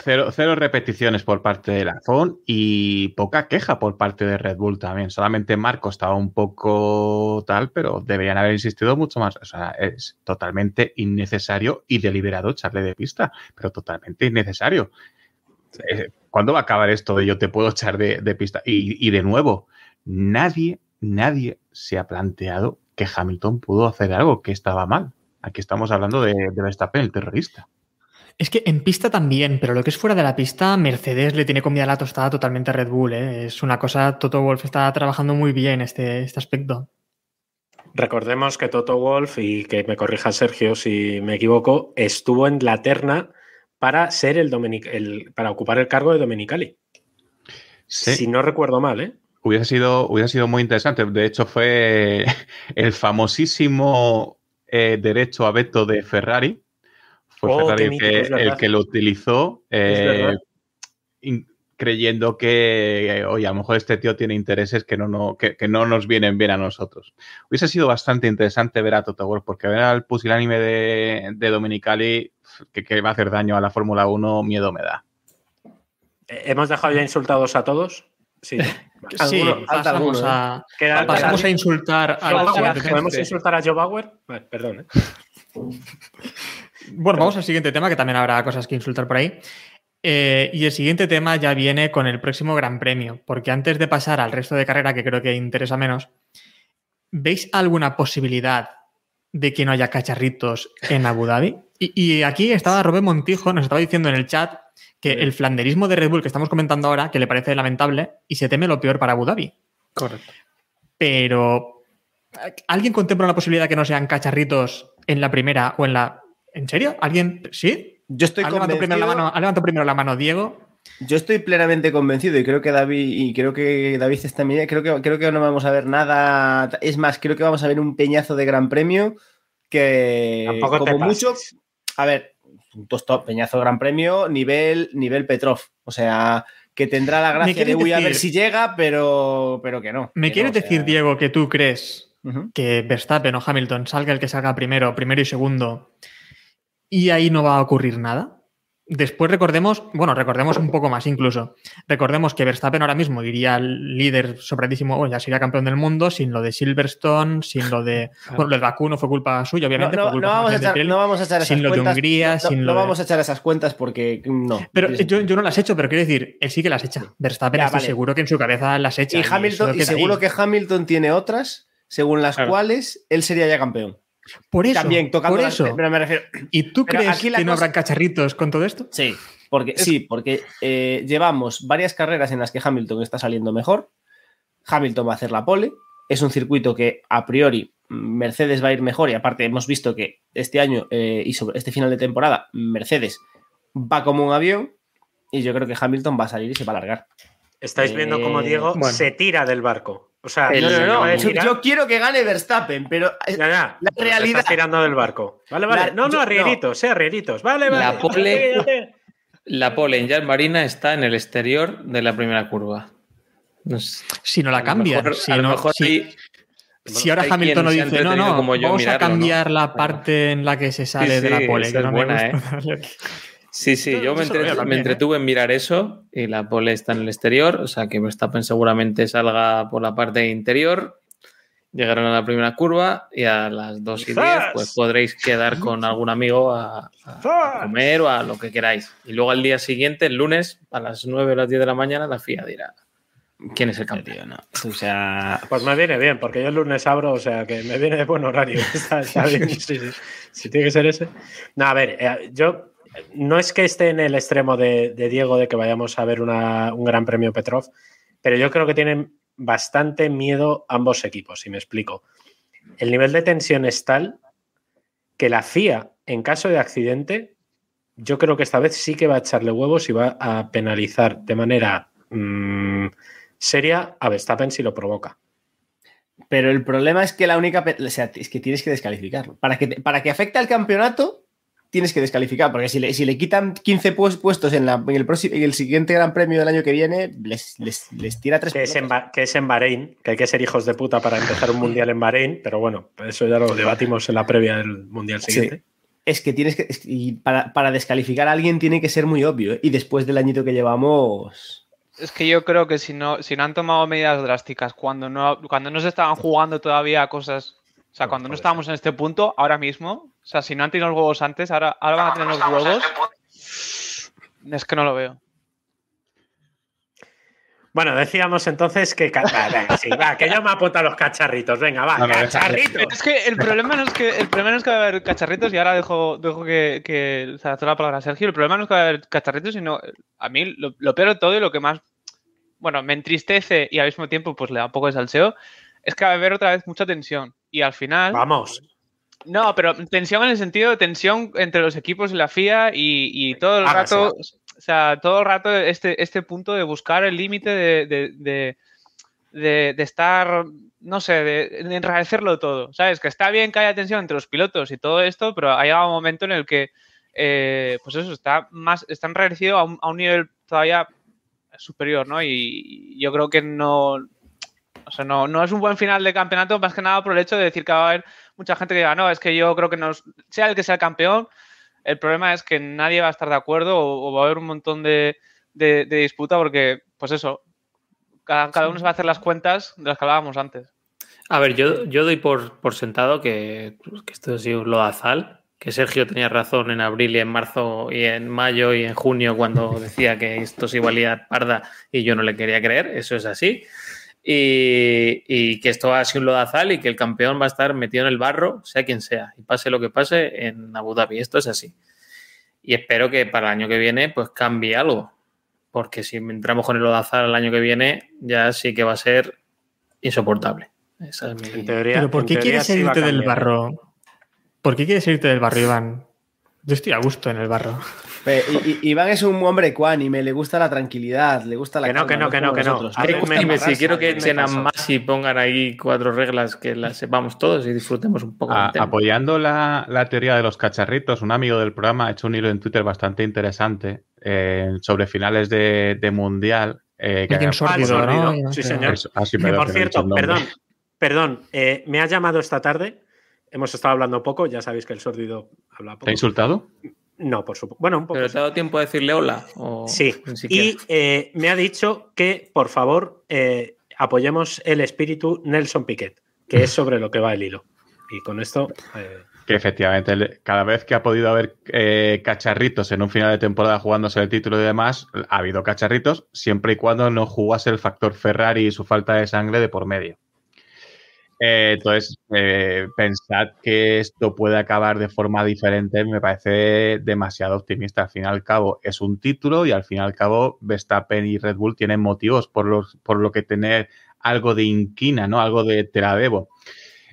cero, cero repeticiones por parte de la FON y poca queja por parte de Red Bull también. Solamente Marco estaba un poco tal, pero deberían haber insistido mucho más. O sea, es totalmente innecesario y deliberado echarle de pista, pero totalmente innecesario. ¿Cuándo va a acabar esto de yo te puedo echar de, de pista? Y, y, de nuevo, nadie, nadie se ha planteado que Hamilton pudo hacer algo que estaba mal. Aquí estamos hablando de, de Verstappen, el terrorista. Es que en pista también, pero lo que es fuera de la pista, Mercedes le tiene comida la tostada totalmente a Red Bull. ¿eh? Es una cosa, Toto Wolf está trabajando muy bien este, este aspecto. Recordemos que Toto Wolf, y que me corrija Sergio si me equivoco, estuvo en la terna para ser el, Dominic el para ocupar el cargo de Domenicali. Sí. Si no recuerdo mal, ¿eh? Hubiera sido, hubiera sido muy interesante. De hecho, fue el famosísimo eh, derecho a veto de Ferrari. Fue Oh, Ferrari el que, el lo utilizó, eh, in- creyendo que, eh, oye, a lo mejor este tío tiene intereses que no, no, que, que no nos vienen bien a nosotros. Hubiese sido bastante interesante ver a Toto Wolff, porque ver al pusilánime de, de Dominicali que, que va a hacer daño a la Fórmula 1, miedo me da. Eh, ¿Hemos dejado ya insultados a todos? Sí. Sí, ¿Alguno? pasamos, ¿Alguno, eh? a, Queda- pasamos queda- a insultar Joe al Bauer, siguiente tema. ¿Podemos insultar a Joe Bauer? Vale, perdón. ¿eh? Bueno, vamos al siguiente tema, que también habrá cosas que insultar por ahí. Eh, y el siguiente tema ya viene con el próximo Gran Premio, porque antes de pasar al resto de carrera, que creo que interesa menos, ¿veis alguna posibilidad de que no haya cacharritos en Abu Dhabi? Y, y aquí estaba Robert Montijo, nos estaba diciendo en el chat que el flanderismo de Red Bull que estamos comentando ahora, que le parece lamentable y se teme lo peor para Abu Dhabi. Correcto. Pero, ¿alguien contempla la posibilidad de que no sean cacharritos en la primera o en la... ¿En serio? ¿Alguien? ¿Sí? Yo estoy ha levantado, primero la mano, ha levantado primero la mano Diego. Yo estoy plenamente convencido y creo que David y creo que David está también. Creo que, creo que no vamos a ver nada. Es más, creo que vamos a ver un peñazo de Gran Premio que Tampoco te como pases. mucho. A ver, un tostón, peñazo de Gran Premio, nivel, nivel Petrov. O sea, que tendrá la ¿Me gracia de uy, a ver si llega, pero, pero que no. ¿Me que quieres no, o sea, decir, Diego, que tú crees que Verstappen o Hamilton salga el que salga primero, primero y segundo, y ahí no va a ocurrir nada? Después recordemos, bueno, recordemos un poco más incluso. Recordemos que Verstappen ahora mismo iría al líder sobradísimo, o ya sería campeón del mundo, sin lo de Silverstone, sin lo de. Bueno, lo Bakú no fue culpa suya, No, obviamente. no- fue culpa no vamos a echar, Pirelli. no vamos a echar esas sin lo de cuentas. Hungría, no, sin no lo de- vamos a echar esas cuentas porque no. Pero yo, yo no las he hecho, pero quiero decir, él sí que las echa. Verstappen Ya, estoy vale. seguro que en su cabeza las echa. Y Hamilton, y seguro que Hamilton tiene otras, según las Claro. cuales él sería ya campeón. Por eso. También tocando por eso. pero me refiero. ¿Y tú Pero crees aquí que no cosa- habrá cacharritos con todo esto? Sí, porque, sí, porque eh, llevamos varias carreras en las que Hamilton está saliendo mejor. Hamilton va a hacer la pole. Es un circuito que a priori Mercedes va a ir mejor y aparte hemos visto que este año eh, y sobre este final de temporada Mercedes va como un avión y yo creo que Hamilton va a salir y se va a largar. Estáis viendo cómo Eh, Diego bueno. se tira del barco. O sea, No, no, no, yo, quiero que gane Verstappen, pero eh, Ya, ya, la realidad- Estás tirando del barco. Vale, vale. La- no, no, arrieritos, eh, arrieritos. Vale, vale. La pole- La pole en Jan Marina está en el exterior de la primera curva. No sé. Si no la cambian. mejor- si a lo no- mejor si- hay- Si ahora Hamilton no dice, no, no, como yo vamos a cambiar la parte en la que se sale de la pole, que es no buena, me gusta. Sí, sí, Yo- yo me, yo se lo veo entre- también, me ¿eh? entretuve en mirar eso y la pole está en el exterior, o sea que Verstappen seguramente salga por la parte interior, llegarán a la primera curva y a las 2 y 10 ¡Zas! pues podréis quedar con algún amigo a, a- a comer o a lo que queráis. Y luego al día siguiente, el lunes, a las 9 o las 10 de la mañana, la FIA dirá quién es el campeón. O sea, Pues me viene bien, porque yo el lunes abro, o sea que me viene de buen horario. Está, está bien, sí, sí. Si tiene que ser ese. No, a ver, eh, yo no es que esté en el extremo de, Diego de que vayamos a ver un gran premio Petrov, pero yo creo que tienen bastante miedo ambos equipos, si me explico. El nivel de tensión es tal que la FIA, en caso de accidente, yo creo que esta vez sí que va a echarle huevos y va a penalizar de manera mm, seria a Verstappen si lo provoca. Pero el problema es que la única. que tienes que descalificarlo. Para que, para que afecte al campeonato, tienes que descalificar. Porque si le, si le quitan 15 pues- puestos en, la- en el próximo, en el siguiente Gran Premio del año que viene, les, les- les tira tres Que es, en, que es en Bahrein, que hay que ser hijos de puta para empezar un mundial en Bahrein, pero bueno, eso ya lo debatimos en la previa del mundial Sí. siguiente. Es que tienes que. es que- y para, para descalificar a alguien tiene que ser muy obvio. ¿eh? Y después del añito que llevamos. Es que yo creo que si no, si no han tomado medidas drásticas cuando no, cuando no se estaban jugando todavía cosas, o sea, cuando no estábamos en este punto, ahora mismo, o sea, si no han tenido los huevos antes, ahora, ahora van a tener los huevos. Es que no lo veo. Bueno, decíamos entonces que. venga, sí, va, que yo me apunto a los cacharritos. Venga, va, No, no, cacharritos. Es que el problema no es que el problema no es que va a haber cacharritos y ahora dejo, dejo que, que se la palabra a Sergio. El problema no es que va a haber cacharritos, sino a mí lo, lo peor de todo y lo que más bueno, me entristece y al mismo tiempo pues le da un poco de salseo, es que va a haber otra vez mucha tensión. Y al final. Vamos. No, pero tensión en el sentido de tensión entre los equipos y la FIA y, y todo el Hágase. rato. O sea, todo el rato este, este punto de buscar el límite de, de, de, de- de estar, no sé, de, enrarecerlo todo. ¿Sabes? Que está bien que haya tensión entre los pilotos y todo esto, pero ha llegado un momento en el que, eh, pues eso, está más, está enrarecido a un, a un nivel todavía superior, ¿no? Y, y yo creo que no, o sea, no, no es un buen final de campeonato, más que nada por el hecho de decir que va a haber mucha gente que diga, no, es que yo creo que nos, sea el que sea el campeón, el problema es que nadie va a estar de acuerdo o, va a haber un montón de, de- disputa porque, pues eso, cada, cada uno se va a hacer las cuentas de las que hablábamos antes. A ver, yo, yo doy por, por sentado que, que esto ha sido un lodazal, que Sergio tenía razón en abril y en marzo y en mayo y en junio cuando decía que esto se iba a parda y yo no le quería creer, eso es así. Y, y que esto ha sido un lodazal y que el campeón va a estar metido en el barro, sea quien sea, y pase lo que pase en Abu Dhabi. Esto es así. Y espero que para el año que viene pues cambie algo, porque si entramos con el lodazal el año que viene ya sí que va a ser insoportable. Esa es mi... En teoría. Pero ¿por en qué quieres va a irte del barro? ¿Por qué quieres irte del barro, Iván? Yo estoy a gusto en el barro. Y- Iván es un hombre ecuánime, le gusta la tranquilidad, le gusta la Que no, calma, que no, que no, que no. si quiero que echen a más y pongan ahí cuatro reglas que las sepamos todos y disfrutemos un poco. A- del tema. apoyando la, la teoría de los cacharritos, un amigo del programa ha hecho un hilo en Twitter bastante interesante eh, sobre finales de, de Mundial. eh, que Ah, ¿no? sórdido. Sí, señor. Eso, ah, sí, Que, perdón, por cierto, perdón, perdón, eh, me ha llamado esta tarde. Hemos estado hablando poco, ya sabéis que el sórdido habla ¿Te poco. ha insultado? No, por supuesto. Bueno, un poco. ¿Pero te ha dado tiempo a decirle hola? O Sí, y eh, me ha dicho que, por favor, eh, apoyemos el espíritu Nelson Piquet, que es sobre lo que va el hilo. Y con esto, eh, Que efectivamente, cada vez que ha podido haber eh, cacharritos en un final de temporada jugándose el título y demás, ha habido cacharritos siempre y cuando no jugase el factor Ferrari y su falta de sangre de por medio. Eh, entonces, eh, que esto puede acabar de forma diferente me parece demasiado optimista. Al fin y al cabo, es un título y al fin y al cabo, Verstappen y Red Bull tienen motivos por, los, por lo que tener algo de inquina, ¿no? Algo de te la debo.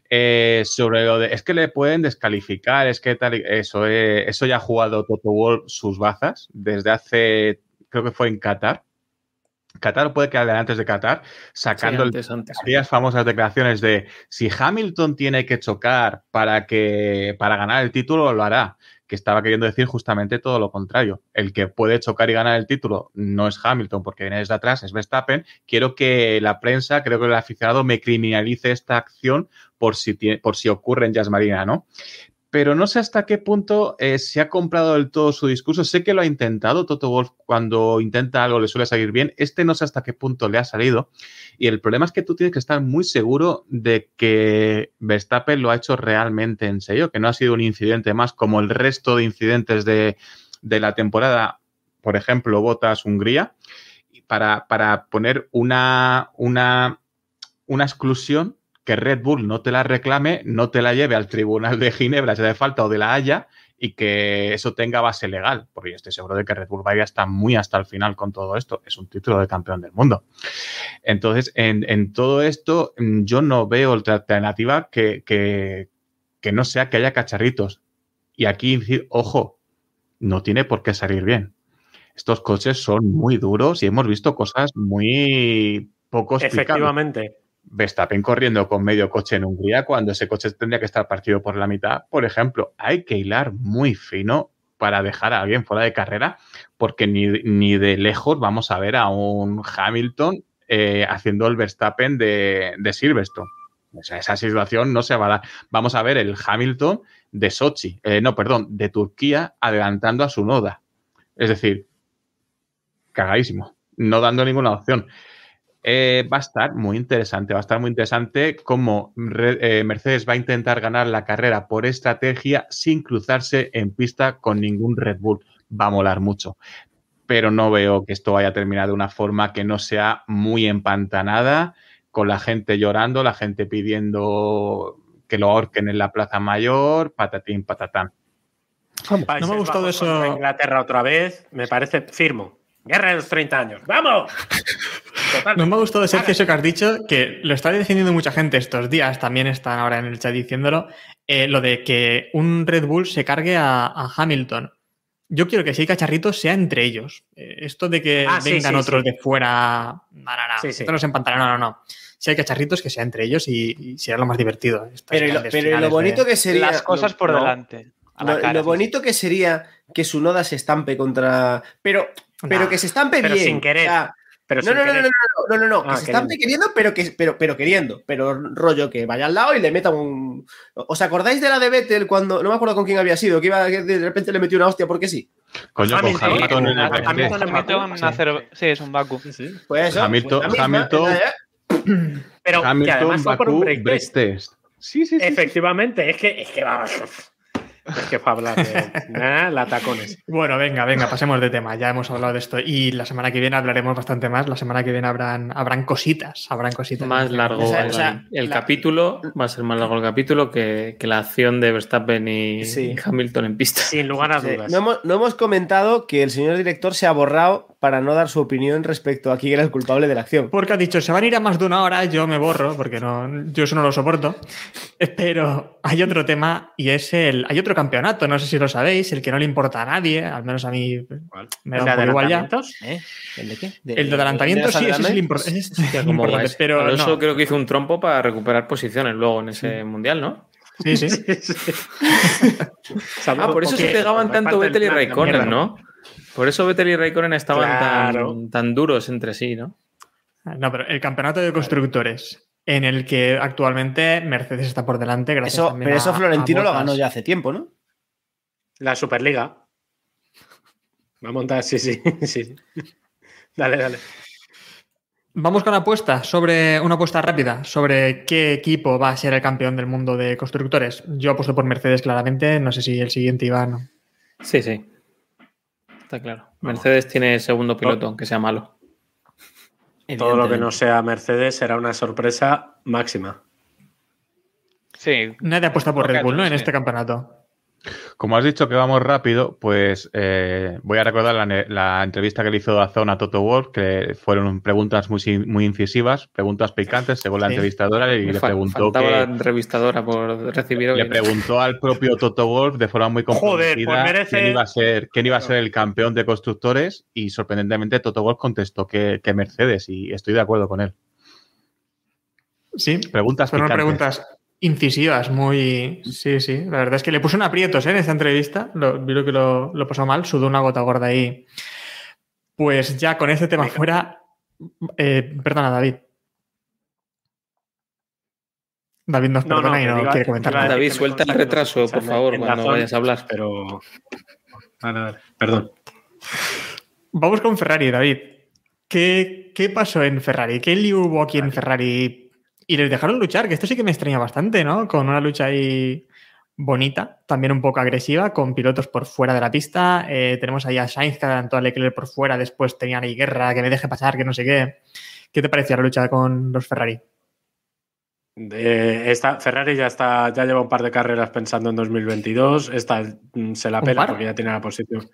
Eh, sobre lo de, es que le pueden descalificar, es que tal, eso, eh, eso ya ha jugado Toto Wolff sus bazas desde hace, creo que fue en Qatar. Qatar puede quedar antes de Qatar, sacando Sí, antes, antes. aquellas famosas declaraciones de si Hamilton tiene que chocar para que para ganar el título lo hará, que estaba queriendo decir justamente todo lo contrario. El que puede chocar y ganar el título no es Hamilton porque viene desde atrás, es Verstappen. Quiero que la prensa, creo que el aficionado me criminalice esta acción por si tiene- por si ocurre en Jazz Marina, ¿no? Pero no sé hasta qué punto eh, se ha comprado del todo su discurso. Sé que lo ha intentado, Toto Wolf cuando intenta algo le suele salir bien. Este no sé hasta qué punto le ha salido. Y el problema es que tú tienes que estar muy seguro de que Verstappen lo ha hecho realmente en serio, que no ha sido un incidente más como el resto de incidentes de, de la temporada, por ejemplo, Botas Hungría, para, para poner una, una, una exclusión que Red Bull no te la reclame, no te la lleve al tribunal de Ginebra si hace falta o de la Haya y que eso tenga base legal, porque yo estoy seguro de que Red Bull va a ir hasta muy hasta el final con todo esto. Es un título de campeón del mundo. Entonces, en, en todo esto, mm, yo no veo otra alternativa que, que, que no sea que haya cacharritos. Y aquí, ojo, no tiene por qué salir bien. Estos coches son muy duros y hemos visto cosas muy poco explicables. Efectivamente. Verstappen corriendo con medio coche en Hungría cuando ese coche tendría que estar partido por la mitad. Por ejemplo, hay que hilar muy fino para dejar a alguien fuera de carrera, porque ni, ni de lejos vamos a ver a un Hamilton eh, haciendo el Verstappen de, de Silverstone. O sea, esa situación no se va a dar. Vamos a ver el Hamilton de Sochi, eh, no, perdón, de Turquía adelantando a su Noda. Es decir, cagadísimo, no dando ninguna opción. Eh, va a estar muy interesante, va a estar muy interesante cómo Re- eh, Mercedes va a intentar ganar la carrera por estrategia sin cruzarse en pista con ningún Red Bull. Va a molar mucho, pero no veo que esto vaya a terminar de una forma que no sea muy empantanada, con la gente llorando, la gente pidiendo que lo ahorquen en la Plaza Mayor, patatín, patatán. No me ha gustado Vamos eso. Inglaterra otra vez, me parece firmo. Guerra de los 30 años. ¡Vamos! No me ha gustado, Sergio, eso que has dicho, que lo está defendiendo mucha gente estos días, también están ahora en el chat diciéndolo, eh, lo de que un Red Bull se cargue a, a Hamilton. Yo quiero que si hay cacharritos sea entre ellos. Eh, esto de que Ah, vengan sí, otros sí. de fuera, no, no, no, Sí, sí. esto no se empantana, no, no, no. Si hay cacharritos, que sea entre ellos y, y será lo más divertido. Pero, y lo, pero bonito de- que sería. Las cosas lo- por no. delante. cara. lo bonito que sería que su noda se estampe contra. Pero, pero que se estampe pero bien. sin querer. o sea, Pero no, sin no, no, no, querer. no, no, no, no, que Ah, se estampe queriendo, pero, que, pero, pero queriendo. Pero rollo que vaya al lado y le meta un. ¿Os acordáis de la de Vettel cuando. No me acuerdo con quién había sido, que iba que de repente le metió una hostia porque sí? Coño, con Hamilton, Hamilton en el Hamilton, Hamilton, Hamilton, Hamilton, hacer- sí, es un Baku. Pues eso. Hamilton- pues Hamilton- ¿eh? Pero que además fue por un Bakú, break break test. test. Sí, sí, sí. Efectivamente, es que, es que vamos. Es que para hablar de la tacones. Bueno, venga, venga, pasemos de tema. Ya hemos hablado de esto y la semana que viene hablaremos bastante más. La semana que viene habrán, habrán cositas, habrán cositas. Más largo O sea, el, o sea, el la- capítulo, va a ser más largo el capítulo que, que la acción de Verstappen y, Sí. Hamilton en pista. Sin lugar a Sí, dudas. No hemos, no hemos comentado que el señor director se ha borrado para no dar su opinión respecto a quién era el culpable de la acción. Porque ha dicho, se van a ir a más de una hora, yo me borro, porque no, yo eso no lo soporto. Pero hay otro tema y es el. Hay otro campeonato, no sé si lo sabéis, el que no le importa a nadie, al menos a mí me da ¿El un de poco igual ya. ¿Eh? ¿El de qué? El de adelantamiento sí, ese es el impor- ese es Hostia, el cómo importante. vais. Pero Alonso no. creo que hizo un trompo para recuperar posiciones luego en ese mundial, ¿no? Sí, sí. Ah, por eso se pegaban tanto Vettel y Raikkonen. ¿no? Por eso Vettel y Raikkonen estaban Claro. tan, tan duros entre sí, ¿no? No, pero el campeonato de constructores, en el que actualmente Mercedes está por delante, gracias Eso, pero eso Florentino a lo ganó ya hace tiempo, ¿no? La Superliga. Va a montar, sí, sí, sí. Dale, dale. Vamos con apuesta sobre una apuesta rápida sobre qué equipo va a ser el campeón del mundo de constructores. Yo apuesto por Mercedes claramente, no sé si el siguiente Iván. Sí, sí. Está claro. Mercedes tiene segundo piloto, aunque sea malo. Todo lo que no sea Mercedes será una sorpresa máxima. Sí, Nadie apuesta por Red Bull, ¿no? En este campeonato. Como has dicho que vamos rápido, pues eh, voy a recordar la, entrevista que le hizo Dazón a Toto Wolff, que fueron preguntas muy, muy incisivas, preguntas picantes, según la Sí. entrevistadora, y Me le preguntó que, la entrevistadora por recibir hoy. le ¿no? preguntó al propio Toto Wolff de forma muy Joder, comprometida pues merece- quién, iba a ser, quién iba a ser el campeón de constructores y sorprendentemente Toto Wolff contestó que, que Mercedes y estoy de acuerdo con él. Sí, Preguntas fueron picantes. preguntas incisivas, muy... Sí, sí, la verdad es que le puso un aprietos ¿eh? en esta entrevista, lo, vi lo que lo, lo pasó mal, sudó una gota gorda ahí. Pues ya con este tema fuera... eh, perdona, David. David nos No, no, perdona y no diga- quiere comentar nada. David, suelta el retraso, por favor, cuando vayas a hablar. Pero. Vale, vale, perdón. Vamos con Ferrari, David. ¿Qué, qué pasó en Ferrari? ¿Qué lío hubo aquí en Ferrari? Y les dejaron luchar, que esto sí que me extraña bastante, ¿no? Con una lucha ahí bonita, también un poco agresiva, con pilotos por fuera de la pista. Eh, tenemos ahí a Sainz que adelantó a Leclerc por fuera, después tenían ahí guerra, que me deje pasar, que no sé qué. ¿Qué te parecía la lucha con los Ferrari? Eh, esta, Ferrari ya está, ya lleva un par de carreras pensando en 2022. Esta mm, se la ¿Un pela porque ya tiene la posición.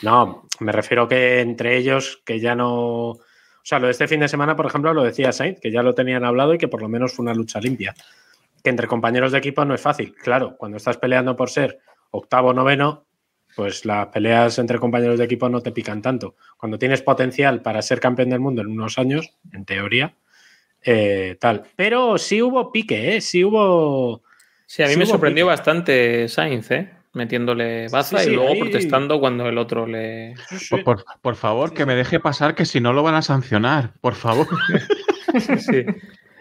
No, me refiero que entre ellos, que ya no. O sea, lo de este fin de semana, por ejemplo, lo decía Sainz, que ya lo tenían hablado y que por lo menos fue una lucha limpia. Que entre compañeros de equipo no es fácil. Claro, cuando estás peleando por ser octavo o noveno, pues las peleas entre compañeros de equipo no te pican tanto. Cuando tienes potencial para ser campeón del mundo en unos años, en teoría, eh, tal. Pero sí hubo pique, ¿eh? Sí hubo. Sí, a mí sí me sorprendió pique. bastante Sainz, ¿eh? Metiéndole baza Sí, sí, y luego ahí- protestando cuando el otro le. Por, por- por favor, que me deje pasar, que si no lo van a sancionar. Por favor. Sí.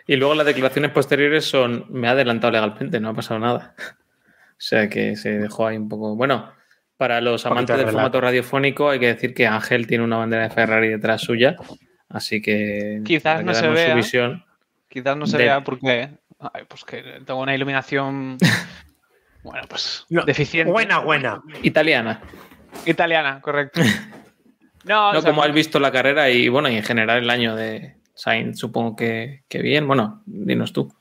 Y luego las declaraciones posteriores son: me ha adelantado legalmente, no ha pasado nada. O sea que se dejó ahí un poco. Bueno, para los amantes de del formato radiofónico, hay que decir que Ángel tiene una bandera de Ferrari detrás suya. Así que. Quizás no se vea. visión. Quizás no se De- vea porque. ay, pues que tengo una iluminación. bueno, pues. No, deficiente. Buena, buena. Italiana. Italiana, correcto. No, No o sea, como has visto la carrera y bueno, y en general el año de Sainz, supongo que, que bien. Bueno, dinos tú.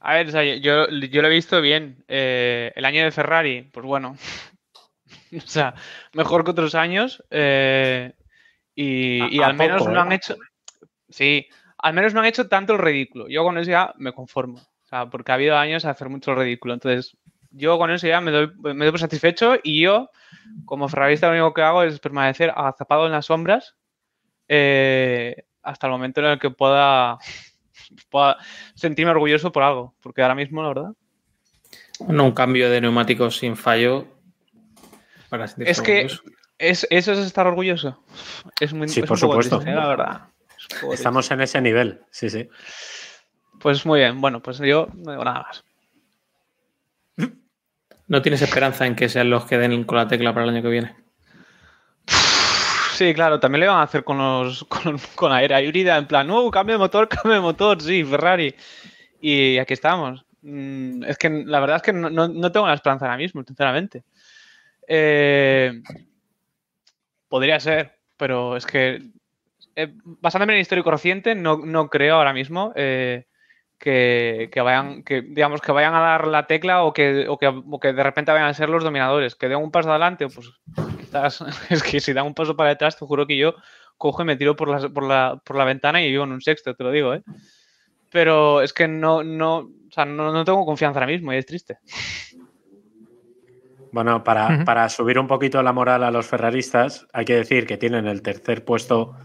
A ver, o sea, yo, yo lo he visto bien. Eh, el año de Ferrari, pues bueno. o sea, mejor que otros años. eh, y, A- y a al menos poco, no han ¿eh? hecho. Sí, al menos no han hecho tanto el ridículo. Yo con eso ya me conformo. O sea, porque ha habido años a hacer mucho el ridículo. Entonces, yo con eso ya me doy, me doy por satisfecho. Y yo, como ferrarista, lo único que hago es permanecer agazapado en las sombras eh, hasta el momento en el que pueda, pueda sentirme orgulloso por algo. Porque ahora mismo, la verdad. Bueno, un cambio de neumáticos sin fallo. Para Es que es, eso es estar orgulloso. Es muy Sí, es por supuesto. triste, ¿eh? la verdad. Es. Estamos en ese nivel, sí, sí. Pues muy bien, bueno, pues yo no digo nada más. ¿No tienes esperanza en que sean los que den con la tecla para el año que viene? Sí, claro, también le van a hacer con los con, con la era híbrida, en plan, uh, cambio de motor, cambio de motor, sí, Ferrari. Y aquí estamos. Mm, es que la verdad es que no, no- no tengo la esperanza ahora mismo, sinceramente. Eh, podría ser, pero es que eh, basándome en el histórico reciente, no, no creo ahora mismo eh, que, que vayan, que digamos que vayan a dar la tecla o que, o que, o que de repente vayan a ser los dominadores. Que den un paso adelante, pues quizás es que si dan un paso para detrás, te juro que yo cojo y me tiro por la, por la, por la ventana y vivo en un sexto, te lo digo, ¿eh? Pero es que no, no, o sea, no, no tengo confianza ahora mismo y es triste. Bueno, para, para subir un poquito la moral a los ferraristas, hay que decir que tienen el tercer puesto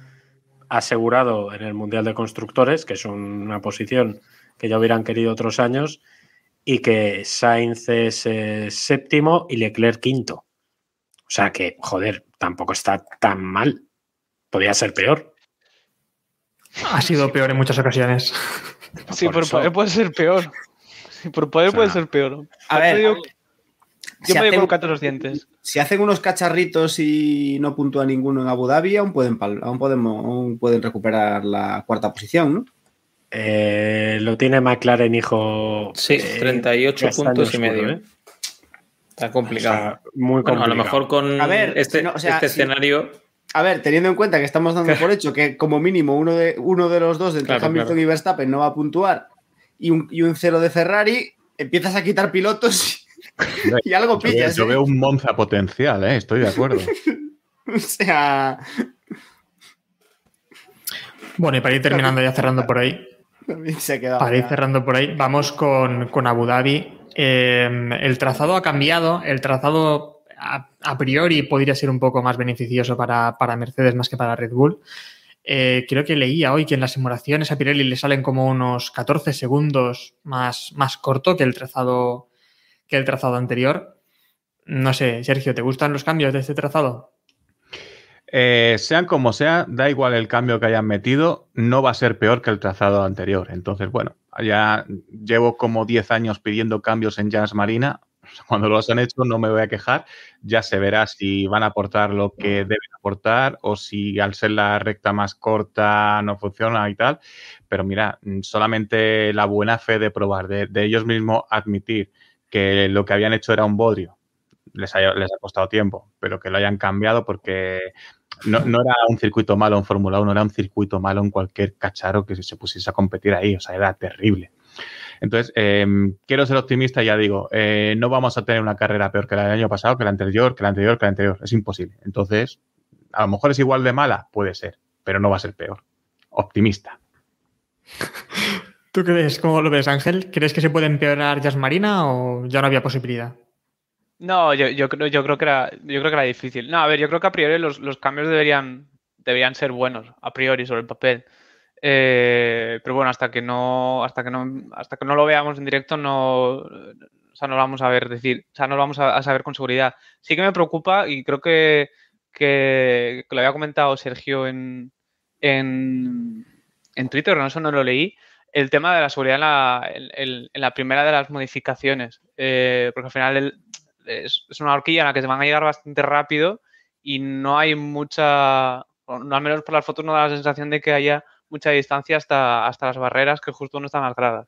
asegurado en el Mundial de Constructores, que es una posición que ya hubieran querido otros años, y que Sainz es eh, séptimo y Leclerc quinto. O sea que, joder, tampoco está tan mal. Podría ser peor. Ha sido peor en muchas ocasiones. Sí, Por poder puede ser peor. Sí, por poder O sea, puede ser peor. A ver, si yo me voy colocar los dientes. Si hacen unos cacharritos y no puntúa ninguno en Abu Dhabi, aún pueden, aún podemos, aún pueden recuperar la cuarta posición, ¿no? Eh, lo tiene McLaren, hijo. Sí, eh, 38 castaño puntos y medio. ¿eh? Está O complicado. sea, muy bueno, a lo complicado. mejor con A ver, este, no, o sea, este si- escenario. A ver, teniendo en cuenta que estamos dando por hecho que como mínimo uno de, uno de los dos, entre Claro, Hamilton claro. y Verstappen, no va a puntuar y un, y un cero de Ferrari, empiezas a quitar pilotos y algo Yo veo- pillas. Yo ¿eh? veo un Monza potencial, ¿eh? estoy de acuerdo. O sea, Bueno, y para ir terminando ya cerrando por ahí, también se ha quedado. Para ir cerrando por ahí, vamos con, con Abu Dhabi. Eh, el trazado ha cambiado, el trazado a, a priori podría ser un poco más beneficioso para, para Mercedes más que para Red Bull. Eh, creo que leía hoy que en las simulaciones a Pirelli le salen como unos 14 segundos más, más corto que el trazado que el trazado anterior. No sé, Sergio, ¿te gustan los cambios de este trazado? Eh, sean como sea, da igual el cambio que hayan metido, no va a ser peor que el trazado anterior. Entonces, bueno, ya llevo como 10 años pidiendo cambios en Jazz Marina. Cuando los han hecho no me voy a quejar. Ya se verá si van a aportar lo que deben aportar o si al ser la recta más corta no funciona y tal. Pero mira, mm, solamente la buena fe de probar, de, de ellos mismos admitir que lo que habían hecho era un bodrio, les ha costado tiempo, pero que lo hayan cambiado porque no, era un circuito malo en Fórmula 1, era un circuito malo en cualquier cacharro que se pusiese a competir ahí, o sea, era terrible. Entonces, eh, quiero ser optimista ya digo, eh, no vamos a tener una carrera peor que la del año pasado, que la anterior, que la anterior, que la anterior, es imposible. Entonces, a lo mejor es igual de mala, puede ser, pero no va a ser peor. Optimista. ¿Tú ves? ¿Cómo lo ves, Ángel? ¿Crees que se puede empeorar Jazz Marina o ya no había posibilidad? No, yo, yo, creo, yo, creo que era, yo creo que era difícil. No, a ver, yo creo que a priori los, los cambios deberían, deberían ser buenos, a priori, sobre el papel. Eh, pero bueno, hasta que no, hasta que no, hasta que no lo veamos en directo, no, o sea, no lo vamos a ver decir, o sea, no lo vamos a, saber con seguridad. Sí que me preocupa y creo que, que, que lo había comentado Sergio en, en, en Twitter, no eso no lo leí, el tema de la seguridad en la, en, en la primera de las modificaciones. Eh, porque al final el, es, una horquilla en la que se van a llegar bastante rápido y no hay mucha, no, al menos por las fotos no da la sensación de que haya mucha distancia hasta, hasta las barreras que justo no están las gradas.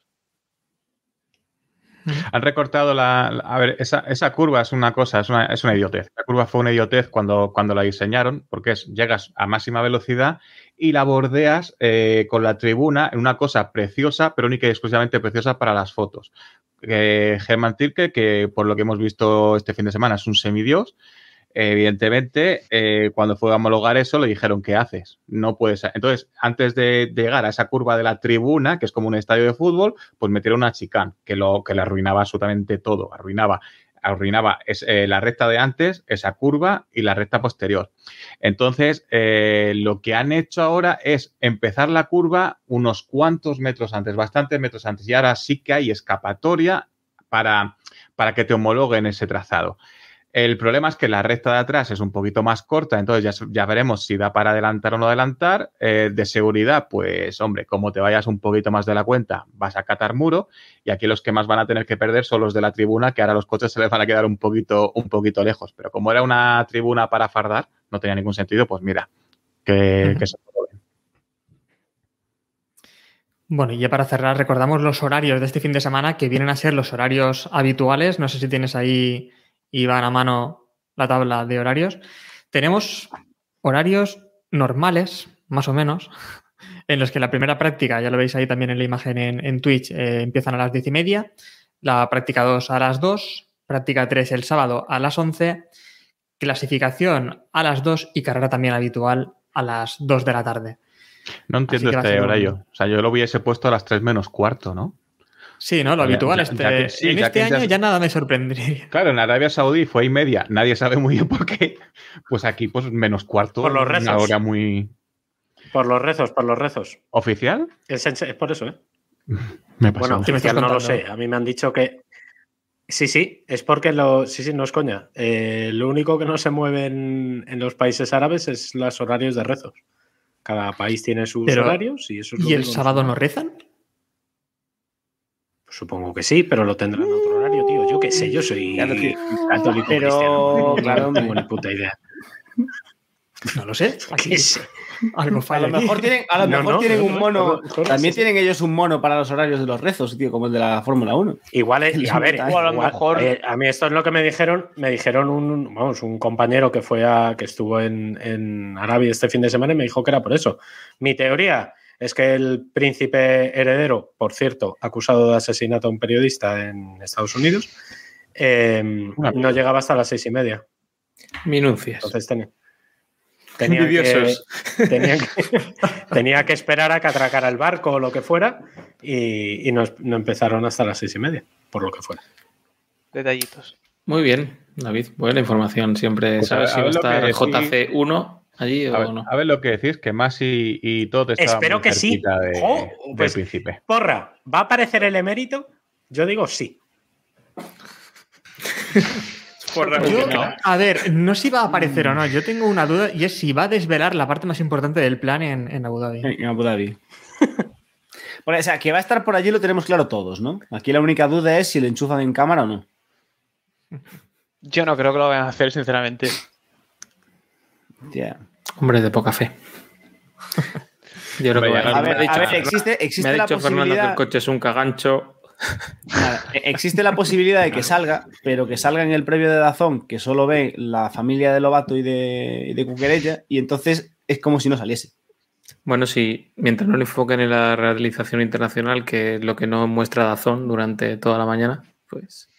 Han recortado la, la. a ver, esa, esa, curva es una cosa, es una, es una, idiotez. La curva fue una idiotez cuando, cuando la diseñaron, porque es, llegas a máxima velocidad y la bordeas eh, con la tribuna en una cosa preciosa, pero única y exclusivamente preciosa para las fotos. Eh, Germán Tirke, que por lo que hemos visto este fin de semana es un semidios, evidentemente, eh, cuando fue a homologar eso, le dijeron, ¿qué haces? No puedes. Entonces, antes de, llegar a esa curva de la tribuna, que es como un estadio de fútbol, pues metieron una chicán, que, lo, que le arruinaba absolutamente todo. Arruinaba, arruinaba eh, la recta de antes, esa curva y la recta posterior. Entonces, eh, lo que han hecho ahora es empezar la curva unos cuantos metros antes, bastantes metros antes, y ahora sí que hay escapatoria para, para que te homologuen ese trazado. El problema es que la recta de atrás es un poquito más corta, entonces ya, ya veremos si da para adelantar o no adelantar. Eh, de seguridad, pues hombre, como te vayas un poquito más de la cuenta, vas a catar muro. Y aquí los que más van a tener que perder son los de la tribuna, que ahora los coches se les van a quedar un poquito, un poquito lejos. Pero como era una tribuna para fardar, no tenía ningún sentido, pues mira, que, que se bueno, y ya para cerrar, recordamos los horarios de este fin de semana que vienen a ser los horarios habituales. No sé si tienes ahí y van a mano la tabla de horarios. Tenemos horarios normales, más o menos, en los que la primera práctica, ya lo veis ahí también en la imagen en, en Twitch, eh, empiezan a las diez y media, la práctica 2 a las 2, práctica 3 el sábado a las 11, clasificación a las 2 y carrera también habitual a las 2 de la tarde. No entiendo este horario. Un... O sea, yo lo hubiese puesto a las 3 menos cuarto, ¿no? Sí, ¿no? Lo habitual. Este, ya que, sí, en este año ya, ya, nada me sorprendería. Claro, en Arabia Saudí fue y media. Nadie sabe muy bien por qué. Pues aquí, pues menos cuarto. Por los rezos. Una hora muy. Por los rezos, por los rezos. ¿Oficial? Es, es por eso, ¿eh? me. Bueno, oficial no lo sé. A mí me han dicho que. Sí, sí, es porque lo. Sí, sí, no es coña. Eh, lo único que no se mueve en, en, los países árabes es los horarios de rezos. Cada país tiene sus Pero, horarios y eso es ¿Y el sábado no rezan? Supongo que sí, pero lo tendrán en otro horario, tío. Yo qué sé, yo soy católico pero... cristiano. Claro, no tengo ni puta idea. No lo sé. Aquí sé. Algo falla. A lo mejor tienen, a lo No, mejor no, tienen no, un no, mono. no, no, también sí, tienen ellos un mono para los horarios de los rezos, tío, como el de la Fórmula 1. Igual, es- a ver, Igual, igual, a lo mejor- eh, a mí esto es lo que me dijeron. Me dijeron un, vamos, un compañero que fue a, que estuvo en, en Arabia este fin de semana y me dijo que era por eso. Mi teoría es que el príncipe heredero, por cierto, acusado de asesinato a un periodista en Estados Unidos, eh, no llegaba hasta las seis y media. Minucias. Entonces ten- tenía, que, tenía, que, tenía que esperar a que atracara el barco o lo que fuera y, y no, no empezaron hasta las seis y media, por lo que fuera. Detallitos. Muy bien, David. Buena información. Siempre Pues sabes si a va a estar lo que decís. JC1 allí A o ver, no. a ver lo que decís, que Masi y todo estaban Espero muy que sí. del pues- príncipe. Porra, ¿va a aparecer el emérito? Yo digo sí. Yo, a ver, no sé si va a aparecer o no. Yo tengo una duda y es si va a desvelar la parte más importante del plan en, en Abu Dhabi. En Abu Dhabi. Bueno, o sea, que va a estar por allí lo tenemos claro todos, ¿no? Aquí la única duda es si le enchufan en cámara o no. Yo no creo que lo vayan a hacer, sinceramente. Ya. Hombre de poca fe. Yo creo que A me ver, ha dicho- a ver, existe, existe me ha la dicho Fernando que el coche es un cagancho. Nada, e- existe la posibilidad de que salga, pero que salga en el previo de Dazón, que solo ve la familia de Lobato y de, y de Cuquerella, y entonces es como si no saliese. Bueno, sí, mientras no le enfoquen en la realización internacional, que es lo que no muestra Dazón durante toda la mañana, pues.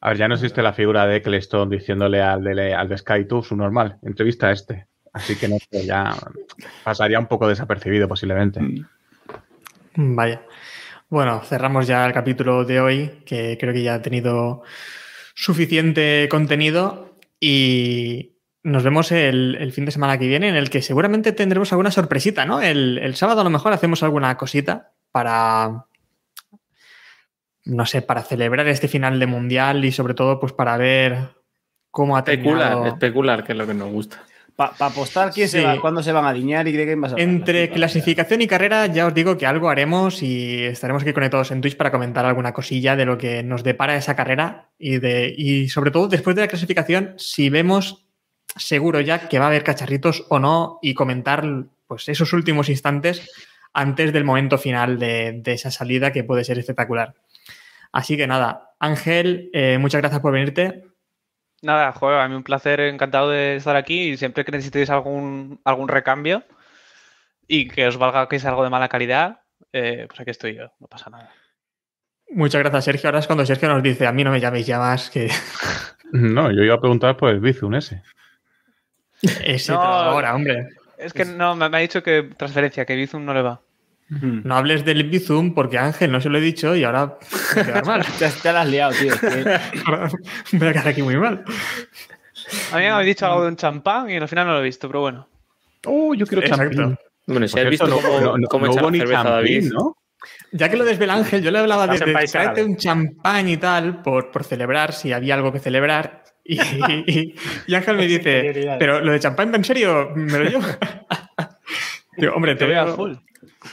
A ver, ya no existe la figura de Eccleston diciéndole al de, al de Sky tú, su normal, entrevista a este. Así que no sé, ya pasaría un poco desapercibido posiblemente. Vaya. Bueno, cerramos ya el capítulo de hoy, que creo que ya ha tenido suficiente contenido y nos vemos el, el fin de semana que viene en el que seguramente tendremos alguna sorpresita, ¿no? El, el sábado a lo mejor hacemos alguna cosita para, no sé, para celebrar este final de mundial y sobre todo pues para ver cómo ha Especular, terminado. especular, que es lo que nos gusta. Para apostar quién se va, cuándo se van a diñar y de quién vas a hablar. Entre clasificación y carrera, ya os digo que algo haremos y estaremos aquí conectados en Twitch para comentar alguna cosilla de lo que nos depara esa carrera y, de, y sobre todo después de la clasificación, si vemos seguro ya que va a haber cacharritos o no y comentar pues, esos últimos instantes antes del momento final de, de esa salida que puede ser espectacular. Así que nada, Ángel, eh, muchas gracias por venirte. Nada, joder, a mí un placer, encantado de estar aquí y siempre que necesitéis algún, algún recambio y que os valga que es algo de mala calidad, eh, pues aquí estoy yo, no pasa nada. Muchas gracias, Sergio. Ahora es cuando Sergio nos dice, a mí no me llaméis ya más, que No, yo iba a preguntar por el Bizum ese. ese No, ahora, hombre. Es que no, me, me ha dicho que transferencia, que Bizum no le va. No hables del Bizum porque Ángel no se lo he dicho y ahora a quedar mal. Te, te la has liado, tío. Ahora voy a quedar aquí muy mal. A mí me habéis dicho algo de un champán y al final no lo he visto, pero bueno. Oh, yo quiero Exacto. champín. Bueno, si Por has cierto, visto no- cómo, no- no- cómo no echar hubo la ni cerveza a champín, David. ¿no? Ya que lo desvela Ángel, yo le hablaba de, de tráete un champán y tal por, por celebrar, si había algo que celebrar. Y, y- y Ángel me dice, pero lo de champán, ¿en serio? ¿Me lo llevo? Digo, hombre, te Te veo a veo, full.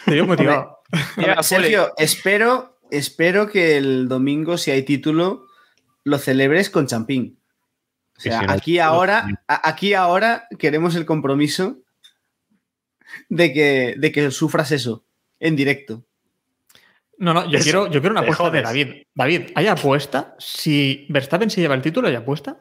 Te veo motivado. Mira, Poli, Sergio, espero, espero que el domingo, si hay título, lo celebres con champín. O sea, aquí ahora, aquí ahora queremos el compromiso de que, de que sufras eso en directo. No, no, yo Eso, quiero, yo quiero una apuesta de. David. David, ¿hay apuesta? Si Verstappen se lleva el título, ¿hay apuesta?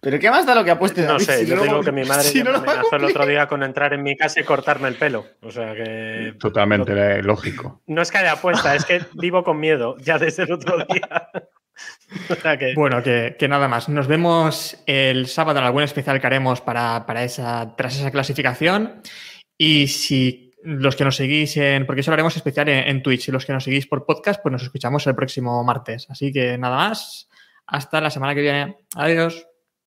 Pero ¿qué más da lo que apueste No David? sé, si yo luego- digo que mi madre si no me lo amenazó el otro día con entrar en mi casa y cortarme el pelo. O sea que. Totalmente eh, lógico. No es que haya apuesta, es que vivo con miedo ya desde el otro día. o sea que. Bueno, que, que nada más. Nos vemos el sábado en algún especial que haremos para, para esa, tras esa clasificación. Y si los que nos seguís en. Porque eso lo haremos especial en, en Twitch. Y los que nos seguís por podcast, pues nos escuchamos el próximo martes. Así que nada más. Hasta la semana que viene. Adiós.